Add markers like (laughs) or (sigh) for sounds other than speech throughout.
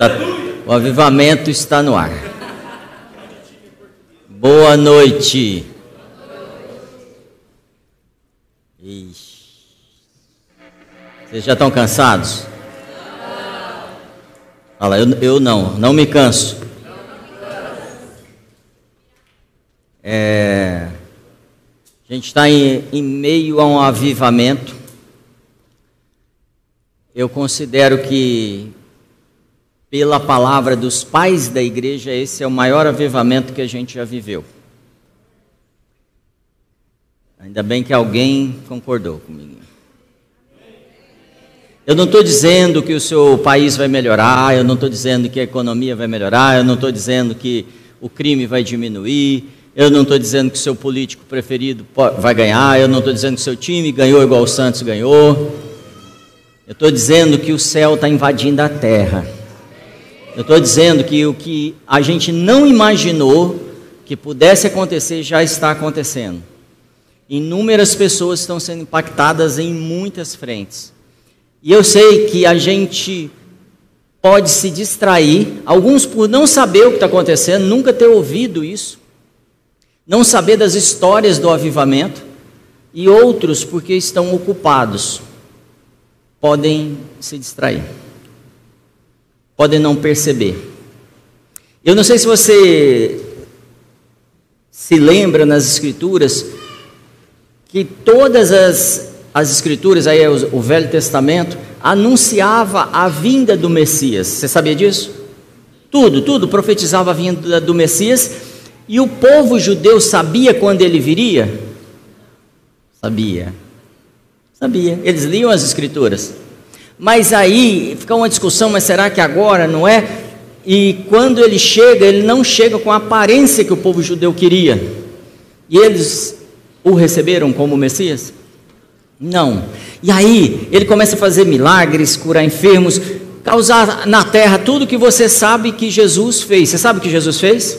Tá, o avivamento está no ar. Boa noite. Vocês já estão cansados? Fala, eu, eu não, não me canso. É, a gente está em, em meio a um avivamento. Eu considero que, pela palavra dos pais da igreja, esse é o maior avivamento que a gente já viveu. Ainda bem que alguém concordou comigo. Eu não estou dizendo que o seu país vai melhorar, eu não estou dizendo que a economia vai melhorar, eu não estou dizendo que o crime vai diminuir, eu não estou dizendo que o seu político preferido vai ganhar, eu não estou dizendo que o seu time ganhou igual o Santos ganhou. Eu estou dizendo que o céu está invadindo a terra. Eu estou dizendo que o que a gente não imaginou que pudesse acontecer já está acontecendo. Inúmeras pessoas estão sendo impactadas em muitas frentes. E eu sei que a gente pode se distrair, alguns por não saber o que está acontecendo, nunca ter ouvido isso, não saber das histórias do avivamento, e outros porque estão ocupados, podem se distrair, podem não perceber. Eu não sei se você se lembra nas Escrituras que todas as as escrituras, aí é o Velho Testamento, anunciava a vinda do Messias. Você sabia disso? Tudo, tudo profetizava a vinda do Messias. E o povo judeu sabia quando ele viria? Sabia. Sabia. Eles liam as escrituras. Mas aí fica uma discussão, mas será que agora não é? E quando ele chega, ele não chega com a aparência que o povo judeu queria. E eles o receberam como Messias? Não. E aí, ele começa a fazer milagres, curar enfermos, causar na terra tudo que você sabe que Jesus fez. Você sabe o que Jesus fez?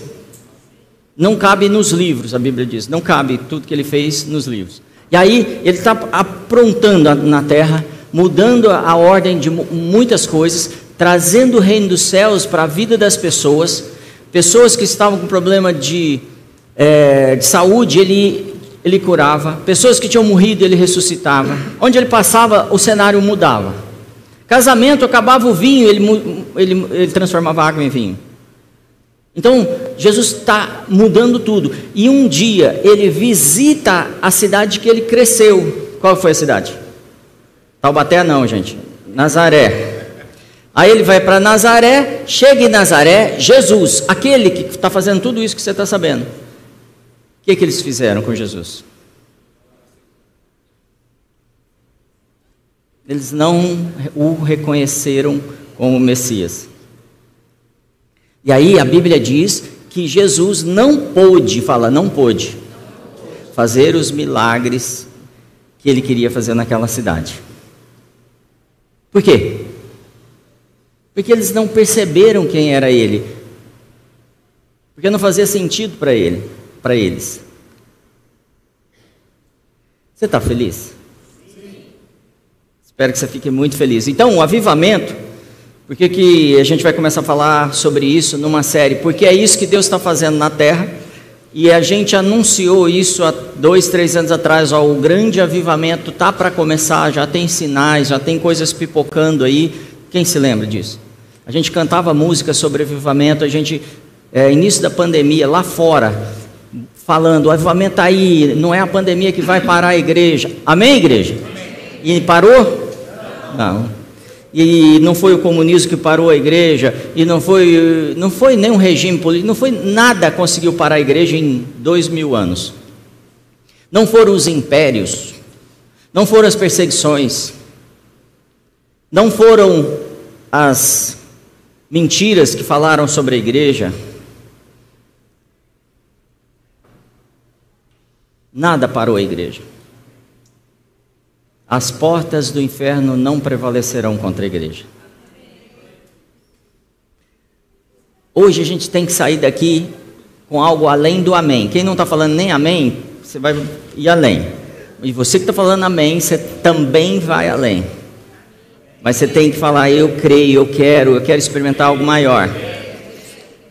Não cabe nos livros, a Bíblia diz. Não cabe tudo que ele fez nos livros. E aí, ele está aprontando na terra, mudando a ordem de muitas coisas, trazendo o reino dos céus para a vida das pessoas. Pessoas que estavam com problema de, é, de saúde, ele ele curava, pessoas que tinham morrido, ele ressuscitava. Onde ele passava, o cenário mudava. Casamento, acabava o vinho, ele, ele, ele transformava água em vinho. Então, Jesus está mudando tudo. E um dia, ele visita a cidade que ele cresceu. Qual foi a cidade? Taubaté não, gente. Nazaré. Aí ele vai para Nazaré, chega em Nazaré, Jesus, aquele que está fazendo tudo isso que você está sabendo. O que, que eles fizeram com Jesus? Eles não o reconheceram como Messias. E aí a Bíblia diz que Jesus não pôde, fala, não pôde, fazer os milagres que ele queria fazer naquela cidade. Por quê? Porque eles não perceberam quem era ele. Porque não fazia sentido para ele para eles. Você está feliz? Sim. Espero que você fique muito feliz. Então, o avivamento, por que, a gente vai começar a falar sobre isso numa série? Porque é isso que Deus está fazendo na terra. E a gente anunciou isso há dois, três anos atrás. Ó, o grande avivamento está para começar, já tem sinais, já tem coisas pipocando aí. Quem se lembra disso? A gente cantava música sobre avivamento, a gente, é, início da pandemia, lá fora, falando, o avivamento está aí, não é a pandemia que vai parar a igreja. Amém, igreja? Amém. E parou? Não. E não foi o comunismo que parou a igreja, e não foi, não foi nem um regime político, não foi nada conseguiu parar a igreja em dois mil anos. Não foram os impérios, não foram as perseguições, não foram as mentiras que falaram sobre a igreja, Nada parou a igreja. As portas do inferno não prevalecerão contra a igreja. Hoje a gente tem que sair daqui com algo além do amém. Quem não está falando nem amém, você vai ir além. E você que está falando amém, você também vai além. Mas você tem que falar, eu creio, eu quero, eu quero experimentar algo maior.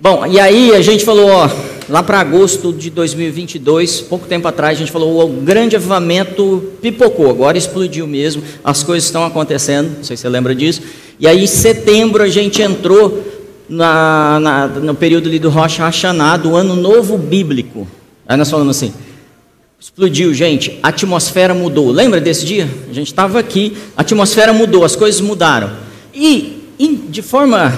Bom, e aí a gente falou, ó, lá para agosto de 2022, pouco tempo atrás, a gente falou, o grande avivamento pipocou, agora explodiu mesmo, as coisas estão acontecendo, não sei se você lembra disso. E aí em setembro a gente entrou na, na, no período ali do Rocha Hashanah, do ano novo bíblico. Aí nós falamos assim, Explodiu, gente. A atmosfera mudou. Lembra desse dia? A gente estava aqui, a atmosfera mudou, as coisas mudaram. E, e, de forma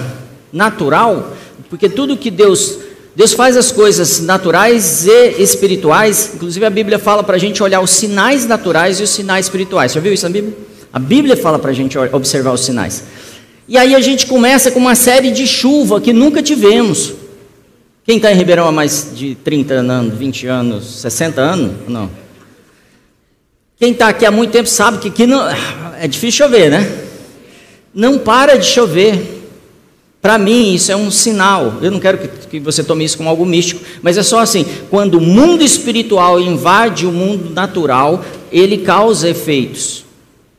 natural, porque tudo que Deus. Deus faz as coisas naturais e espirituais. Inclusive a Bíblia fala para a gente olhar os sinais naturais e os sinais espirituais. Já viu isso na Bíblia? A Bíblia fala para a gente observar os sinais. E aí a gente começa com uma série de chuva que nunca tivemos. Quem está em Ribeirão há mais de 30 anos, 20 anos, 60 anos? Não. Quem está aqui há muito tempo sabe que aqui não, é difícil chover, né? Não para de chover. Para mim, isso é um sinal. Eu não quero que, que, você tome isso como algo místico, mas é só assim: quando o mundo espiritual invade o mundo natural, ele causa efeitos.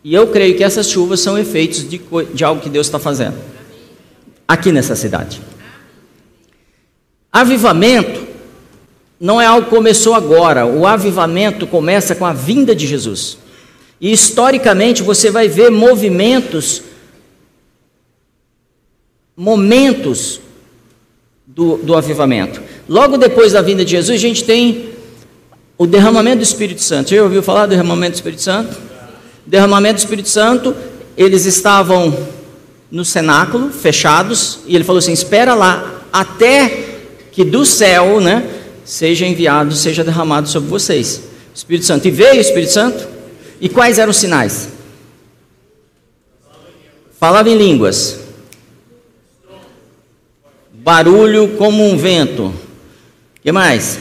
E eu creio que essas chuvas são efeitos de, de algo que Deus está fazendo aqui nessa cidade. Avivamento não é algo que começou agora. O avivamento começa com a vinda de Jesus. E historicamente você vai ver movimentos, momentos do, do avivamento. Logo depois da vinda de Jesus, a gente tem o derramamento do Espírito Santo. Você já ouviu falar do derramamento do Espírito Santo? Derramamento do Espírito Santo, eles estavam no cenáculo, fechados, e ele falou assim: espera lá, até que do céu, né, seja enviado, seja derramado sobre vocês. Espírito Santo. E veio o Espírito Santo? E quais eram os sinais? Falava em línguas. Barulho como um vento. Que mais?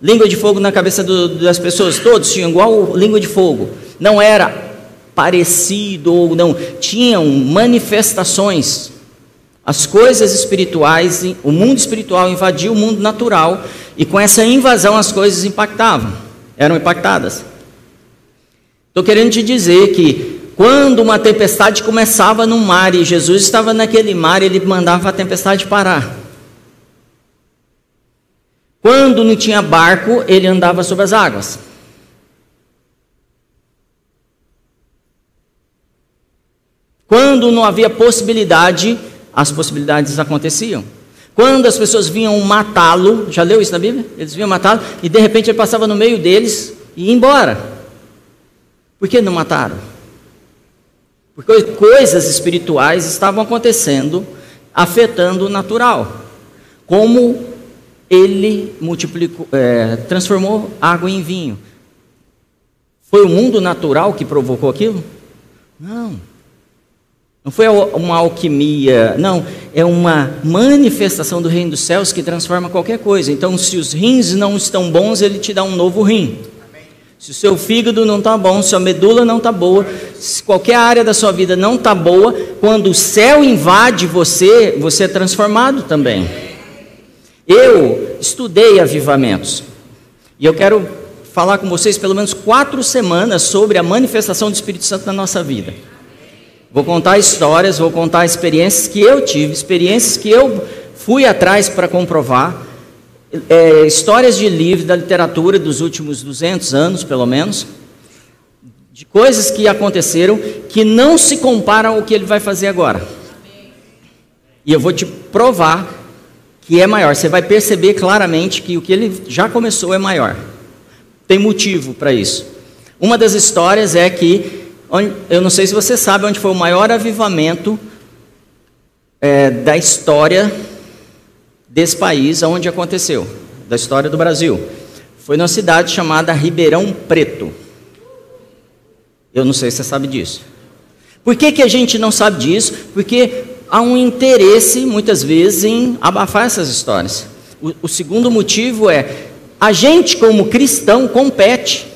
Língua de fogo na cabeça do, das pessoas. Todos tinham igual língua de fogo. Não era parecido ou não. Tinham manifestações as coisas espirituais, o mundo espiritual invadiu o mundo natural e com essa invasão as coisas impactavam, eram impactadas. Estou querendo te dizer que quando uma tempestade começava no mar e Jesus estava naquele mar, ele mandava a tempestade parar. Quando não tinha barco, ele andava sobre as águas. Quando não havia possibilidade as possibilidades aconteciam. Quando as pessoas vinham matá-lo, já leu isso na Bíblia? Eles vinham matá-lo e de repente ele passava no meio deles e ia embora. Por que não mataram? Porque coisas espirituais estavam acontecendo, afetando o natural. Como ele multiplicou, é, transformou água em vinho. Foi o mundo natural que provocou aquilo? Não. Não foi uma alquimia, não, é uma manifestação do reino dos céus que transforma qualquer coisa. Então, se os rins não estão bons, ele te dá um novo rim. Se o seu fígado não está bom, se a medula não está boa, se qualquer área da sua vida não está boa, quando o céu invade você, você é transformado também. Eu estudei avivamentos e eu quero falar com vocês pelo menos quatro semanas sobre a manifestação do Espírito Santo na nossa vida. Vou contar histórias, vou contar experiências que eu tive, experiências que eu fui atrás para comprovar, é, histórias de livros da literatura dos últimos 200 anos, pelo menos, de coisas que aconteceram que não se comparam ao que ele vai fazer agora. E eu vou te provar que é maior. Você vai perceber claramente que o que ele já começou é maior. Tem motivo para isso. Uma das histórias é que eu não sei se você sabe onde foi o maior avivamento é, da história desse país, onde aconteceu, da história do Brasil. Foi numa cidade chamada Ribeirão Preto. Eu não sei se você sabe disso. Por que, que a gente não sabe disso? Porque há um interesse, muitas vezes, em abafar essas histórias. O, o segundo motivo é: a gente, como cristão, compete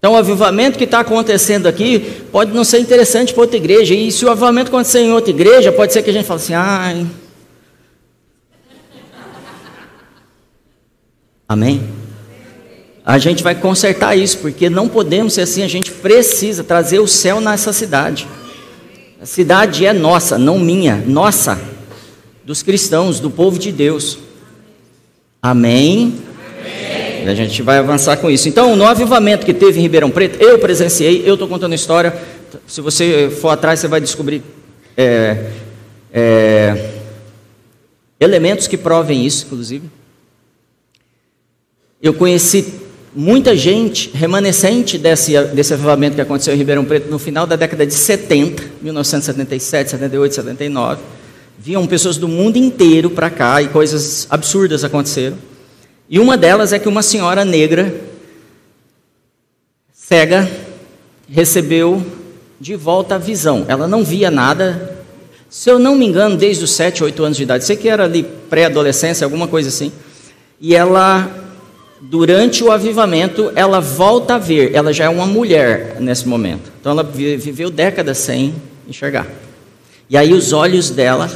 então, o avivamento que está acontecendo aqui pode não ser interessante para outra igreja. E se o avivamento acontecer em outra igreja, pode ser que a gente fale assim: ai. Amém? A gente vai consertar isso, porque não podemos ser assim. A gente precisa trazer o céu nessa cidade. A cidade é nossa, não minha, nossa, dos cristãos, do povo de Deus. Amém? Amém. A gente vai avançar com isso. Então, no avivamento que teve em Ribeirão Preto, eu presenciei, eu estou contando a história. Se você for atrás, você vai descobrir é, é, elementos que provem isso, inclusive. Eu conheci muita gente remanescente desse, desse avivamento que aconteceu em Ribeirão Preto no final da década de 70, 1977, 78, 79. Vinham pessoas do mundo inteiro para cá e coisas absurdas aconteceram. E uma delas é que uma senhora negra, cega, recebeu de volta a visão. Ela não via nada. Se eu não me engano, desde os 7, 8 anos de idade. Sei que era ali pré-adolescência, alguma coisa assim. E ela durante o avivamento, ela volta a ver, ela já é uma mulher nesse momento. Então ela viveu décadas sem enxergar. E aí os olhos dela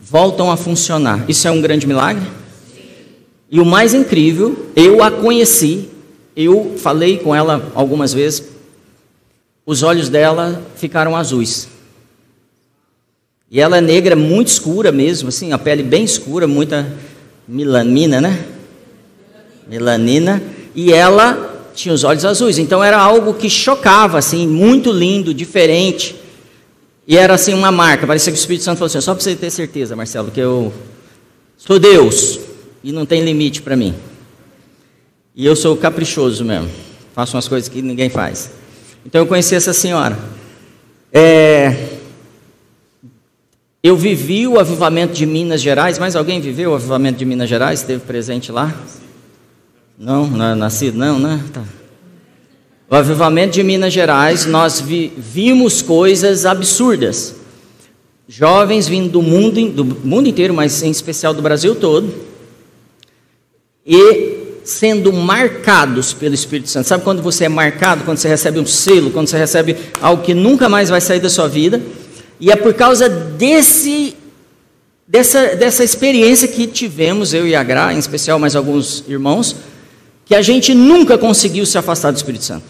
voltam a funcionar. Isso é um grande milagre? E o mais incrível, eu a conheci, eu falei com ela algumas vezes, os olhos dela ficaram azuis. E ela é negra, muito escura mesmo, assim, a pele bem escura, muita melanina, né? Melanina, e ela tinha os olhos azuis. Então era algo que chocava, assim, muito lindo, diferente. E era assim uma marca. Parecia que o Espírito Santo falou assim: só para você ter certeza, Marcelo, que eu sou Deus e não tem limite para mim. E eu sou caprichoso mesmo. Faço umas coisas que ninguém faz. Então eu conheci essa senhora. É... Eu vivi o avivamento de Minas Gerais. Mais alguém viveu o avivamento de Minas Gerais? Esteve presente lá? Não, não é nascido, não, né? Tá. O avivamento de Minas Gerais, nós vi, vimos coisas absurdas. Jovens vindo do mundo, do mundo inteiro, mas em especial do Brasil todo, e sendo marcados pelo Espírito Santo. Sabe quando você é marcado, quando você recebe um selo, quando você recebe algo que nunca mais vai sair da sua vida? E é por causa desse dessa, dessa experiência que tivemos, eu e a Gra, em especial mais alguns irmãos, que a gente nunca conseguiu se afastar do Espírito Santo.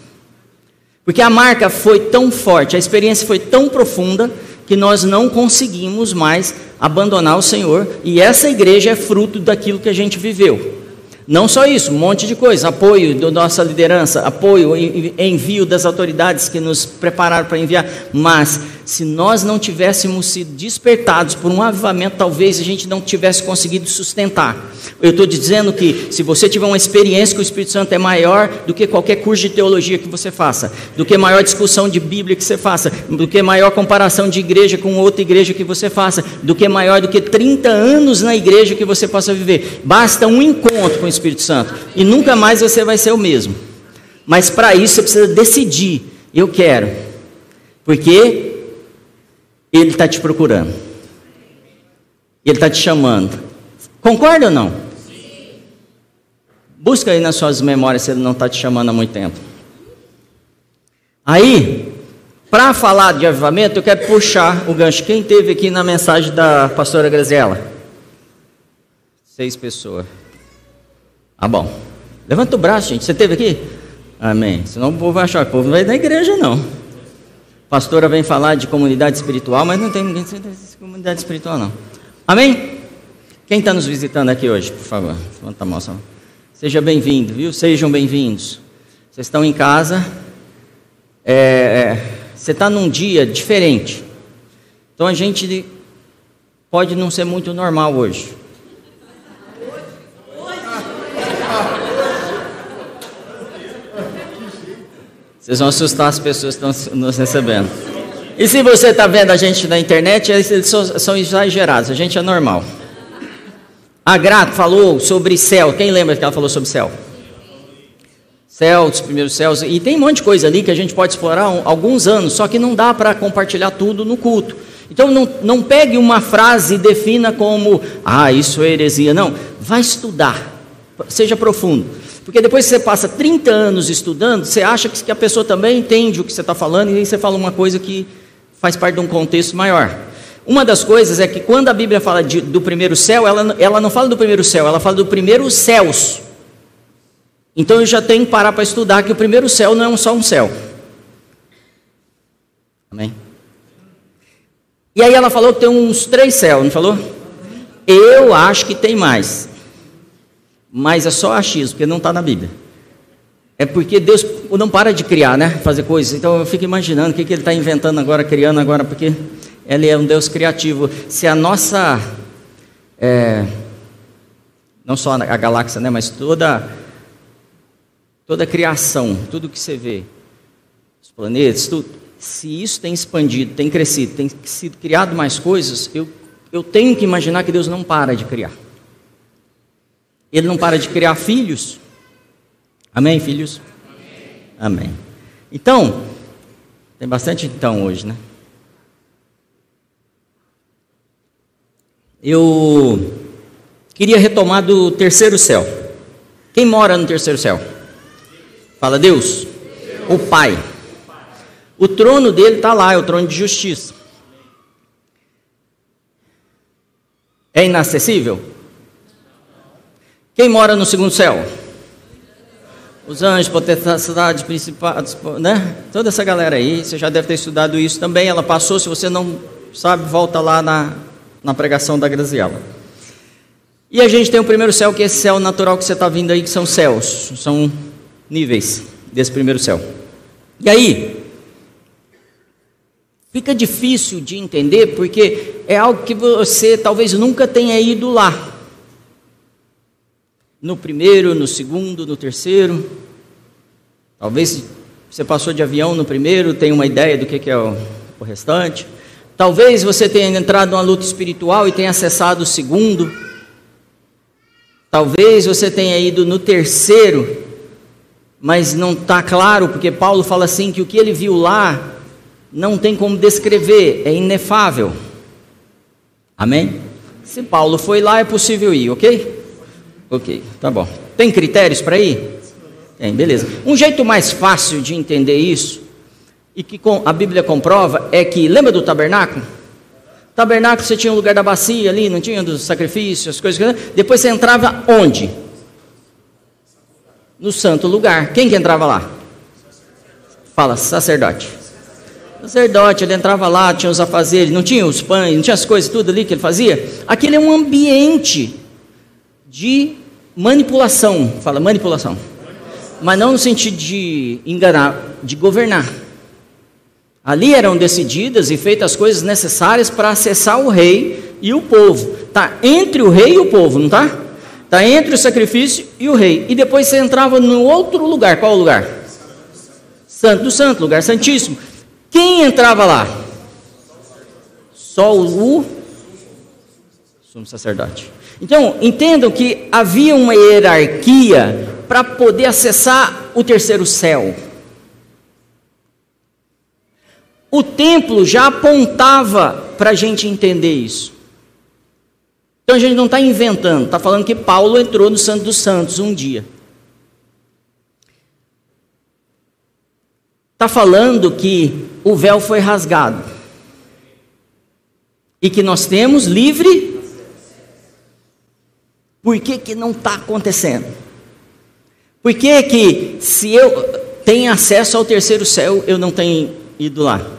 Porque a marca foi tão forte, a experiência foi tão profunda, que nós não conseguimos mais abandonar o Senhor, e essa igreja é fruto daquilo que a gente viveu. Não só isso, um monte de coisa, apoio da nossa liderança, apoio, envio das autoridades que nos prepararam para enviar, mas se nós não tivéssemos sido despertados por um avivamento, talvez a gente não tivesse conseguido sustentar. Eu estou dizendo que se você tiver uma experiência com o Espírito Santo é maior do que qualquer curso de teologia que você faça, do que maior discussão de Bíblia que você faça, do que maior comparação de igreja com outra igreja que você faça, do que maior do que 30 anos na igreja que você possa viver. Basta um encontro com o Espírito Santo e nunca mais você vai ser o mesmo. Mas para isso você precisa decidir: eu quero, porque ele está te procurando. Ele está te chamando. Concorda ou não? Busca aí nas suas memórias se ele não está te chamando há muito tempo. Aí, para falar de avivamento, eu quero puxar o gancho. Quem teve aqui na mensagem da pastora Graziela? Seis pessoas. Ah, bom. Levanta o braço, gente. Você teve aqui? Amém. Senão o povo vai achar que o povo não vai da igreja, não pastora vem falar de comunidade espiritual, mas não tem ninguém de comunidade espiritual, não. Amém? Quem está nos visitando aqui hoje, por favor? Levanta a mão. Seja bem-vindo, viu? Sejam bem-vindos. Vocês estão em casa. É, é, você está num dia diferente. Então a gente pode não ser muito normal hoje. Vocês vão assustar as pessoas que estão nos recebendo. E se você está vendo a gente na internet, eles são exagerados, a gente é normal. A Grato falou sobre céu. Quem lembra que ela falou sobre céu? Céu, os primeiros céus. E tem um monte de coisa ali que a gente pode explorar alguns anos, só que não dá para compartilhar tudo no culto. Então não, não pegue uma frase e defina como, ah, isso é heresia. Não, vai estudar, seja profundo. Porque depois que você passa 30 anos estudando, você acha que a pessoa também entende o que você está falando, e aí você fala uma coisa que faz parte de um contexto maior. Uma das coisas é que quando a Bíblia fala de, do primeiro céu, ela, ela não fala do primeiro céu, ela fala do primeiro céus. Então eu já tenho que parar para estudar que o primeiro céu não é só um céu. Amém? E aí ela falou que tem uns três céus, não falou? Eu acho que tem mais. Mas é só achismo, porque não está na Bíblia. É porque Deus não para de criar, né? Fazer coisas. Então eu fico imaginando o que, que Ele está inventando agora, criando agora, porque Ele é um Deus criativo. Se a nossa. É, não só a galáxia, né? Mas toda. Toda a criação, tudo que você vê, os planetas, tudo, se isso tem expandido, tem crescido, tem sido criado mais coisas, eu, eu tenho que imaginar que Deus não para de criar. Ele não para de criar filhos. Amém, filhos? Amém. Amém. Então, tem bastante então hoje, né? Eu queria retomar do terceiro céu. Quem mora no terceiro céu? Fala Deus. Deus. O Pai. O trono dele está lá, é o trono de justiça. É inacessível? Quem mora no segundo céu? Os anjos, potestades, principados, né? Toda essa galera aí, você já deve ter estudado isso também. Ela passou, se você não sabe, volta lá na, na pregação da Graziela. E a gente tem o primeiro céu, que é esse céu natural que você está vindo aí, que são céus, são níveis desse primeiro céu. E aí, fica difícil de entender, porque é algo que você talvez nunca tenha ido lá no primeiro, no segundo, no terceiro. Talvez você passou de avião no primeiro, tem uma ideia do que é o, restante. Talvez você tenha entrado numa luta espiritual e tenha acessado o segundo. Talvez você tenha ido no terceiro, mas não está claro, porque Paulo fala assim que o que ele viu lá não tem como descrever, é inefável. Amém? Se Paulo foi lá, é possível ir, ok? Ok, tá bom. Tem critérios para ir? Tem, beleza. Um jeito mais fácil de entender isso, e que a Bíblia comprova, é que, lembra do tabernáculo? Tabernáculo você tinha o lugar da bacia ali, não tinha dos sacrifícios, as coisas. Depois você entrava onde? No santo lugar. Quem que entrava lá? Fala, sacerdote. Sacerdote, ele entrava lá, tinha os afazeres, não tinha os pães, não tinha as coisas, tudo ali que ele fazia. Aquele é um ambiente de manipulação, fala manipulação, mas não no sentido de enganar, de governar. Ali eram decididas e feitas as coisas necessárias para acessar o rei e o povo. Tá entre o rei e o povo, não tá? Tá entre o sacrifício e o rei. E depois você entrava no outro lugar. Qual lugar? Santo do Santo, lugar santíssimo. Quem entrava lá? Só o sumo sacerdote. Então, entendam que havia uma hierarquia para poder acessar o terceiro céu. O templo já apontava para a gente entender isso. Então a gente não está inventando, está falando que Paulo entrou no Santo dos Santos um dia. Está falando que o véu foi rasgado. E que nós temos livre por que, que não está acontecendo? Por que, que se eu tenho acesso ao terceiro céu, eu não tenho ido lá?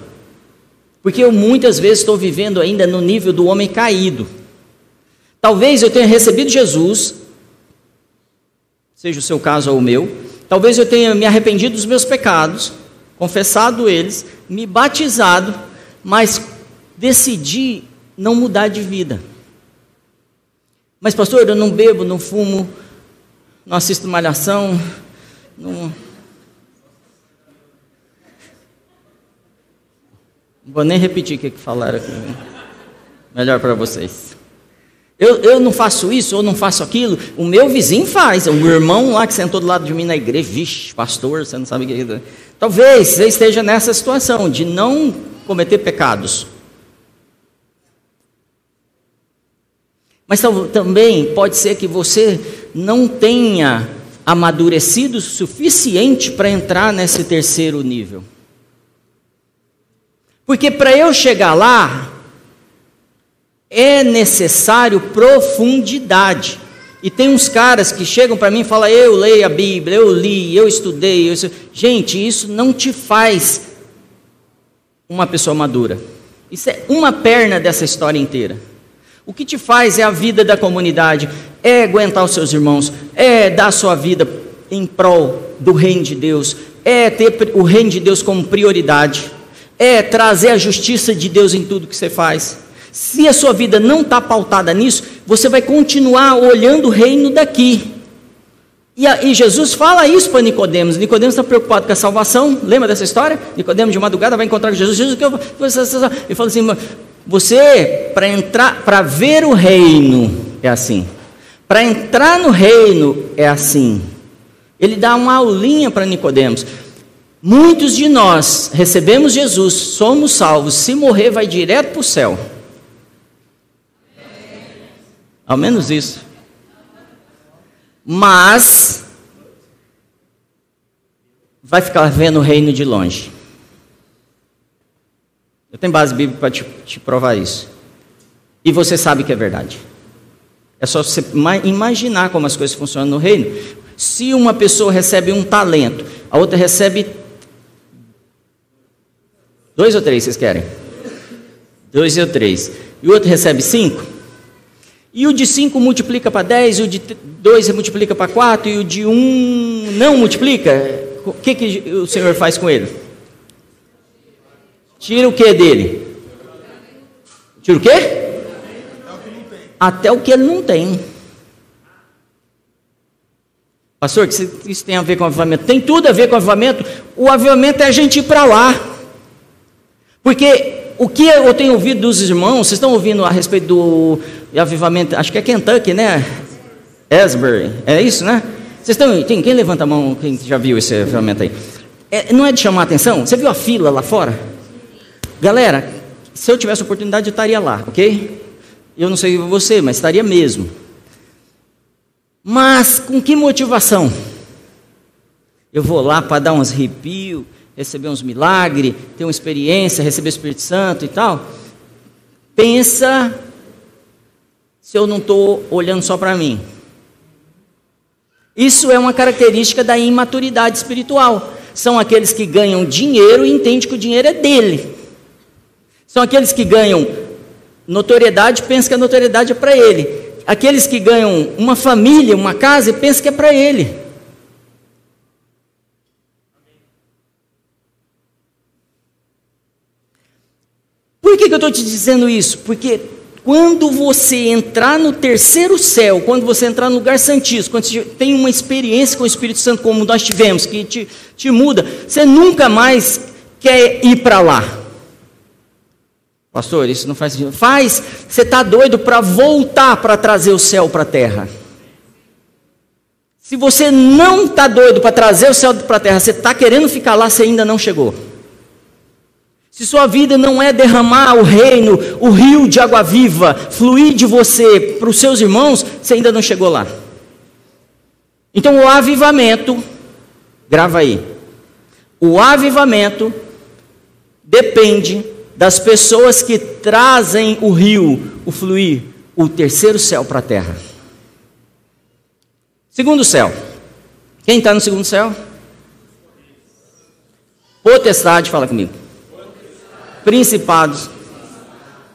Porque eu muitas vezes estou vivendo ainda no nível do homem caído. Talvez eu tenha recebido Jesus, seja o seu caso ou o meu, talvez eu tenha me arrependido dos meus pecados, confessado eles, me batizado, mas decidi não mudar de vida. Mas, pastor, eu não bebo, não fumo, não assisto malhação, não. Não vou nem repetir o que, falaram aqui. Melhor para vocês. Eu, eu não faço isso ou não faço aquilo. O meu vizinho faz. O meu irmão lá que sentou do lado de mim na igreja, vixe, pastor, você não sabe o que. É. Talvez você esteja nessa situação de não cometer pecados. Mas também pode ser que você não tenha amadurecido o suficiente para entrar nesse terceiro nível. Porque para eu chegar lá, é necessário profundidade. E tem uns caras que chegam para mim e falam: Eu leio a Bíblia, eu li, eu estudei. Eu... Gente, isso não te faz uma pessoa madura. Isso é uma perna dessa história inteira. O que te faz é a vida da comunidade, é aguentar os seus irmãos, é dar a sua vida em prol do reino de Deus, é ter o reino de Deus como prioridade, é trazer a justiça de Deus em tudo que você faz. Se a sua vida não está pautada nisso, você vai continuar olhando o reino daqui. E, a, e Jesus fala isso para Nicodemos. Nicodemos está preocupado com a salvação. Lembra dessa história? Nicodemos de madrugada vai encontrar com Jesus. Jesus, que eu, ele fala assim: você para entrar, para ver o reino é assim. Para entrar no reino é assim. Ele dá uma aulinha para Nicodemos. Muitos de nós recebemos Jesus, somos salvos. Se morrer, vai direto para o céu. Ao menos isso. Mas vai ficar vendo o reino de longe. Eu tenho base bíblica para te, te, provar isso. E você sabe que é verdade. É só você imaginar como as coisas funcionam no reino. Se uma pessoa recebe um talento, a outra recebe dois ou três, vocês querem? Dois ou três. E o outro recebe cinco. E o de cinco multiplica para dez, e o de dois multiplica para quatro, e o de um não multiplica. O que, que o Senhor faz com ele? Tira o que dele? Tira o quê? Até o que ele não tem. Pastor, que isso tem a ver com avivamento? Tem tudo a ver com avivamento. O avivamento é a gente ir para lá. Porque o que eu tenho ouvido dos irmãos, vocês estão ouvindo a respeito do avivamento, acho que é Kentucky, né? Asbury, é isso, né? Vocês estão, tem, quem levanta a mão, quem já viu esse avivamento aí? É, não é de chamar a atenção? Você viu a fila lá fora? Galera, se eu tivesse oportunidade, eu estaria lá, ok? Eu não sei você, mas estaria mesmo. Mas com que motivação? Eu vou lá para dar uns arrepios, receber uns milagres, ter uma experiência, receber o Espírito Santo e tal. Pensa se eu não estou olhando só para mim. Isso é uma característica da imaturidade espiritual. São aqueles que ganham dinheiro e entendem que o dinheiro é dele. São aqueles que ganham notoriedade pensam que a notoriedade é para ele. Aqueles que ganham uma família, uma casa pensam que é para ele. Por que, que eu estou te dizendo isso? Porque quando você entrar no terceiro céu, quando você entrar no lugar santíssimo, quando você tem uma experiência com o Espírito Santo como nós tivemos, que te, te muda, você nunca mais quer ir para lá. Pastor, isso não faz sentido. Faz, você está doido para voltar para trazer o céu para a terra. Se você não está doido para trazer o céu para a terra, você está querendo ficar lá, você ainda não chegou. Se sua vida não é derramar o reino, o rio de água viva, fluir de você para os seus irmãos, você ainda não chegou lá. Então o avivamento, grava aí, o avivamento depende das pessoas que trazem o rio, o fluir, o terceiro céu para a terra. Segundo céu. Quem está no segundo céu? Potestade, fala comigo. Principados.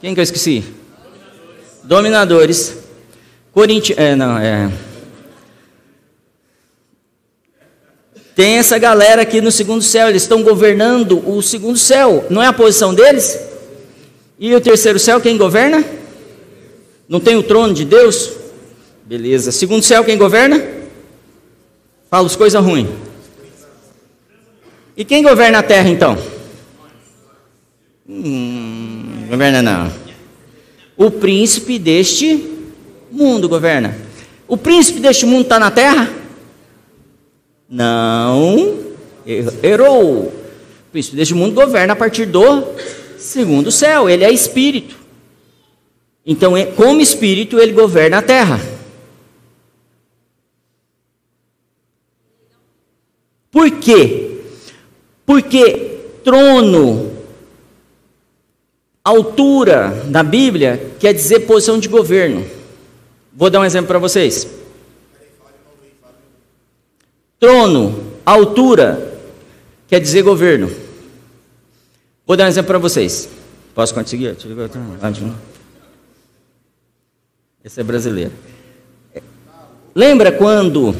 Quem que eu esqueci? Dominadores. Corintianos. É, não, é. Tem essa galera aqui no segundo céu, eles estão governando o segundo céu, não é a posição deles? E o terceiro céu, quem governa? Não tem o trono de Deus? Beleza. Segundo céu, quem governa? Fala as coisas ruins. E quem governa a terra então? Hum, governa não. O príncipe deste mundo governa. O príncipe deste mundo está na terra? Não, errou. O príncipe deste mundo governa a partir do segundo céu, ele é espírito. Então, como espírito, ele governa a terra. Por quê? Porque trono, altura na Bíblia quer dizer posição de governo. Vou dar um exemplo para vocês. Trono, altura, quer dizer governo. Vou dar um exemplo para vocês. Posso conseguir? Esse é brasileiro. Lembra quando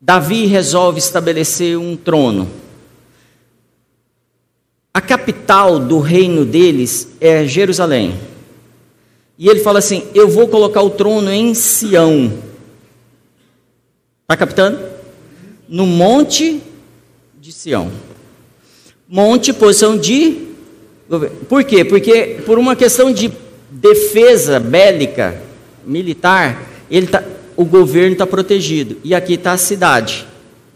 Davi resolve estabelecer um trono? A capital do reino deles é Jerusalém. E ele fala assim: Eu vou colocar o trono em Sião. Está captando? No monte de Sião. Monte, posição de. Por quê? Porque por uma questão de defesa bélica, militar, ele tá, o governo está protegido. E aqui está a cidade.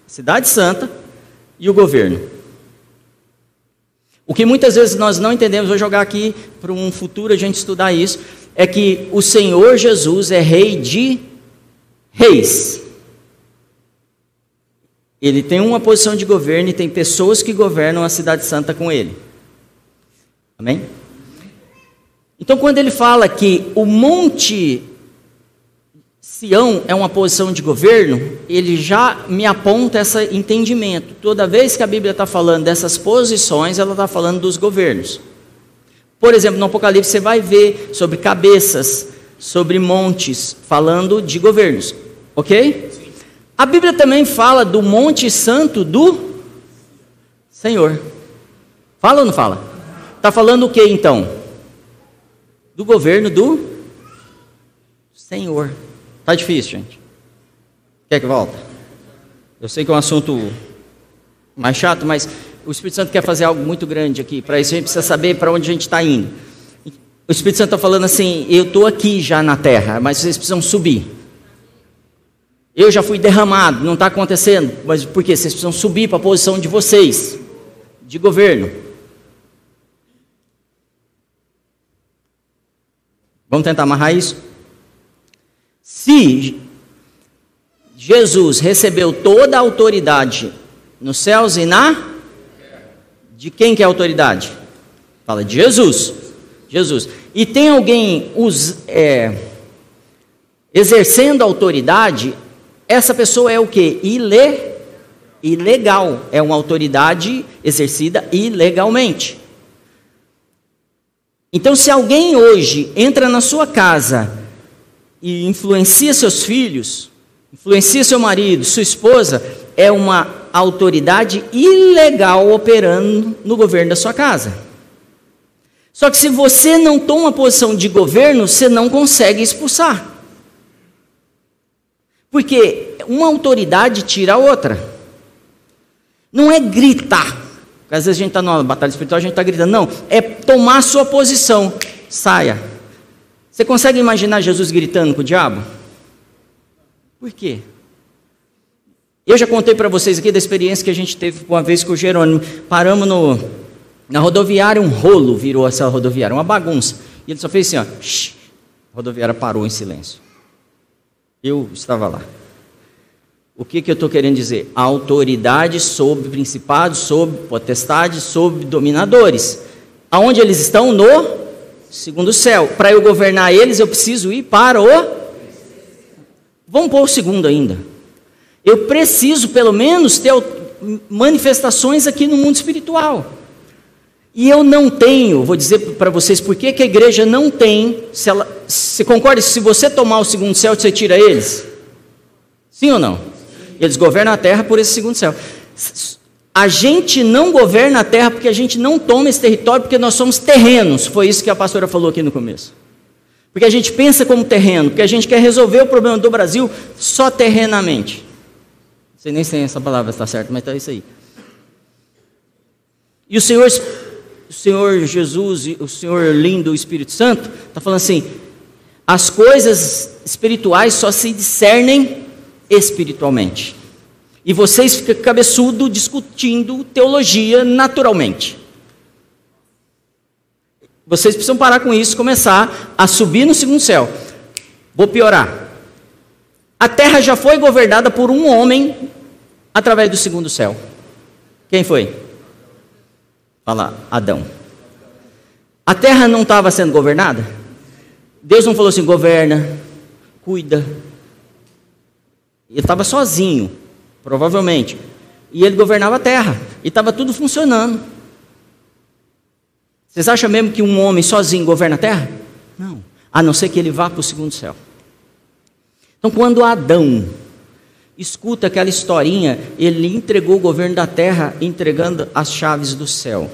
Cidade Santa e o governo. O que muitas vezes nós não entendemos, vou jogar aqui para um futuro a gente estudar isso, é que o Senhor Jesus é rei de reis. Ele tem uma posição de governo e tem pessoas que governam a cidade santa com ele. Amém? Então, quando ele fala que o monte Sião é uma posição de governo, ele já me aponta esse entendimento. Toda vez que a Bíblia está falando dessas posições, ela está falando dos governos. Por exemplo, no Apocalipse você vai ver sobre cabeças, sobre montes, falando de governos. Ok? A Bíblia também fala do Monte Santo do Senhor. Fala ou não fala? Está falando o que então? Do governo do Senhor. Tá difícil, gente. Quer que volta? Eu sei que é um assunto mais chato, mas o Espírito Santo quer fazer algo muito grande aqui. Para isso a gente precisa saber para onde a gente está indo. O Espírito Santo está falando assim: eu estou aqui já na terra, mas vocês precisam subir. Eu já fui derramado, não está acontecendo. Mas por quê? Vocês precisam subir para a posição de vocês, de governo. Vamos tentar amarrar isso? Se Jesus recebeu toda a autoridade nos céus e na de quem que é a autoridade? Fala de Jesus. Jesus. E tem alguém os, é, exercendo autoridade essa pessoa é o que? Ile, ilegal. É uma autoridade exercida ilegalmente. Então, se alguém hoje entra na sua casa e influencia seus filhos, influencia seu marido, sua esposa, é uma autoridade ilegal operando no governo da sua casa. Só que se você não toma posição de governo, você não consegue expulsar. Porque uma autoridade tira a outra. Não é gritar. Porque às vezes a gente está numa batalha espiritual, a gente está gritando. Não, é tomar sua posição. Saia. Você consegue imaginar Jesus gritando com o diabo? Por quê? Eu já contei para vocês aqui da experiência que a gente teve uma vez com o Jerônimo. Paramos no, na rodoviária, um rolo virou essa rodoviária, uma bagunça. E ele só fez assim, ó. Shh, a rodoviária parou em silêncio. Eu estava lá. O que, que eu estou querendo dizer? autoridade sobre principados, sobre potestades, sobre dominadores. Aonde eles estão? No segundo céu. Para eu governar eles, eu preciso ir para o. Vamos pôr o segundo ainda. Eu preciso, pelo menos, ter manifestações aqui no mundo espiritual. E eu não tenho, vou dizer para vocês por que a igreja não tem, se ela, se concorda, se você tomar o segundo céu, você tira eles? Sim ou não? Eles governam a terra por esse segundo céu. A gente não governa a terra porque a gente não toma esse território porque nós somos terrenos. Foi isso que a pastora falou aqui no começo. Porque a gente pensa como terreno, porque a gente quer resolver o problema do Brasil só terrenamente. Sei nem se essa palavra está certa, mas está isso aí. E o Senhor o Senhor Jesus, o Senhor lindo, o Espírito Santo, está falando assim: as coisas espirituais só se discernem espiritualmente. E vocês ficam cabeçudo discutindo teologia naturalmente. Vocês precisam parar com isso, começar a subir no segundo céu. Vou piorar. A terra já foi governada por um homem através do segundo céu. Quem foi? Fala, Adão. A terra não estava sendo governada? Deus não falou assim: governa, cuida. Ele estava sozinho, provavelmente. E ele governava a terra. E estava tudo funcionando. Vocês acham mesmo que um homem sozinho governa a terra? Não. A não ser que ele vá para o segundo céu. Então, quando Adão escuta aquela historinha, ele entregou o governo da terra, entregando as chaves do céu,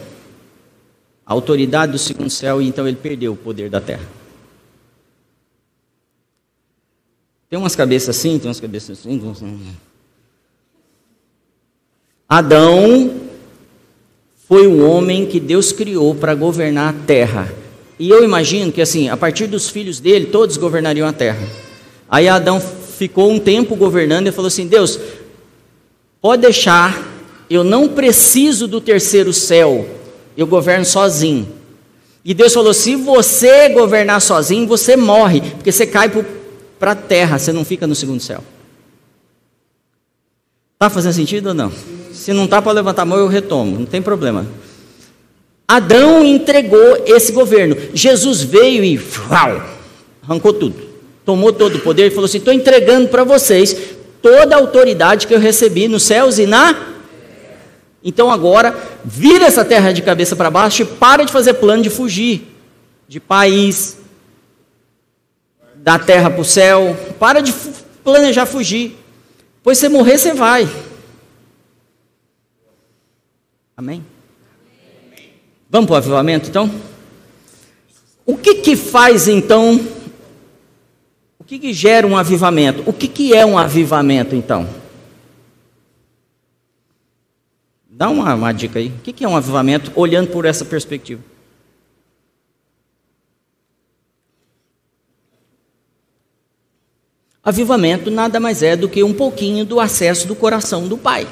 a autoridade do segundo céu, e então ele perdeu o poder da terra. Tem umas cabeças assim, tem umas cabeças assim. Adão foi o homem que Deus criou para governar a terra. E eu imagino que assim, a partir dos filhos dele, todos governariam a terra. Aí Adão ficou um tempo governando e falou assim: Deus, pode deixar, eu não preciso do terceiro céu, eu governo sozinho. E Deus falou: se você governar sozinho, você morre, porque você cai para a terra, você não fica no segundo céu. Está fazendo sentido ou não? Se não está para levantar a mão, eu retomo, não tem problema. Adão entregou esse governo. Jesus veio e uau, arrancou tudo. Tomou todo o poder e falou assim: estou entregando para vocês toda a autoridade que eu recebi nos céus e na. Então agora, vira essa terra de cabeça para baixo e para de fazer plano de fugir de país, da terra para o céu. Para de planejar fugir. Pois você morrer, você vai. Amém? Vamos para o avivamento então? O que que faz então? Que que gera um avivamento? O que que é um avivamento então? Dá uma, uma dica aí. O que que é um avivamento olhando por essa perspectiva? Avivamento nada mais é do que um pouquinho do acesso do coração do Pai.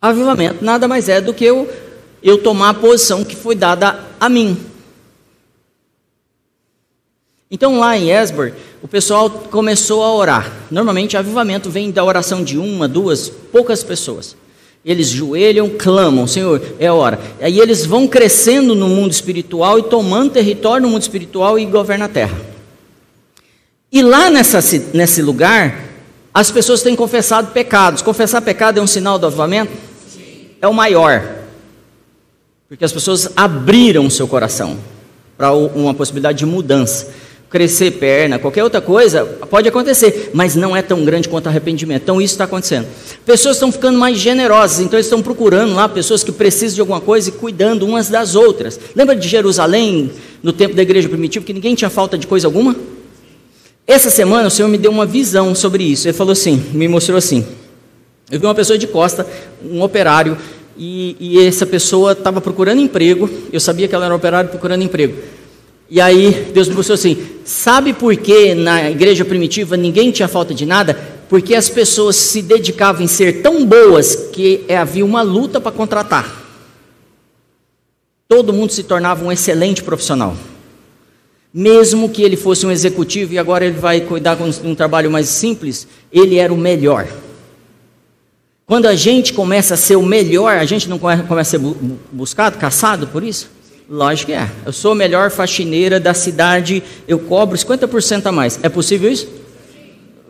Avivamento nada mais é do que eu, eu tomar a posição que foi dada a mim. Então lá em Esbor, o pessoal começou a orar. Normalmente, avivamento vem da oração de uma, duas, poucas pessoas. Eles joelham, clamam, Senhor, é hora. Aí eles vão crescendo no mundo espiritual e tomando território no mundo espiritual e governam a terra. E lá nessa, nesse lugar, as pessoas têm confessado pecados. Confessar pecado é um sinal do avivamento? é o maior. Porque as pessoas abriram seu coração para uma possibilidade de mudança. Crescer perna, qualquer outra coisa, pode acontecer, mas não é tão grande quanto arrependimento. Então isso está acontecendo. Pessoas estão ficando mais generosas, então eles estão procurando lá pessoas que precisam de alguma coisa e cuidando umas das outras. Lembra de Jerusalém, no tempo da igreja primitiva, que ninguém tinha falta de coisa alguma? Essa semana o Senhor me deu uma visão sobre isso. Ele falou assim, me mostrou assim: eu vi uma pessoa de costa, um operário, e, e essa pessoa estava procurando emprego. Eu sabia que ela era um operário procurando emprego. E aí Deus me mostrou assim: sabe por que na igreja primitiva ninguém tinha falta de nada? Porque as pessoas se dedicavam em ser tão boas que havia uma luta para contratar. Todo mundo se tornava um excelente profissional. Mesmo que ele fosse um executivo e agora ele vai cuidar de um trabalho mais simples, ele era o melhor. Quando a gente começa a ser o melhor, a gente não começa a ser buscado, caçado por isso? Lógico que é. Eu sou a melhor faxineira da cidade, eu cobro 50% a mais. É possível isso?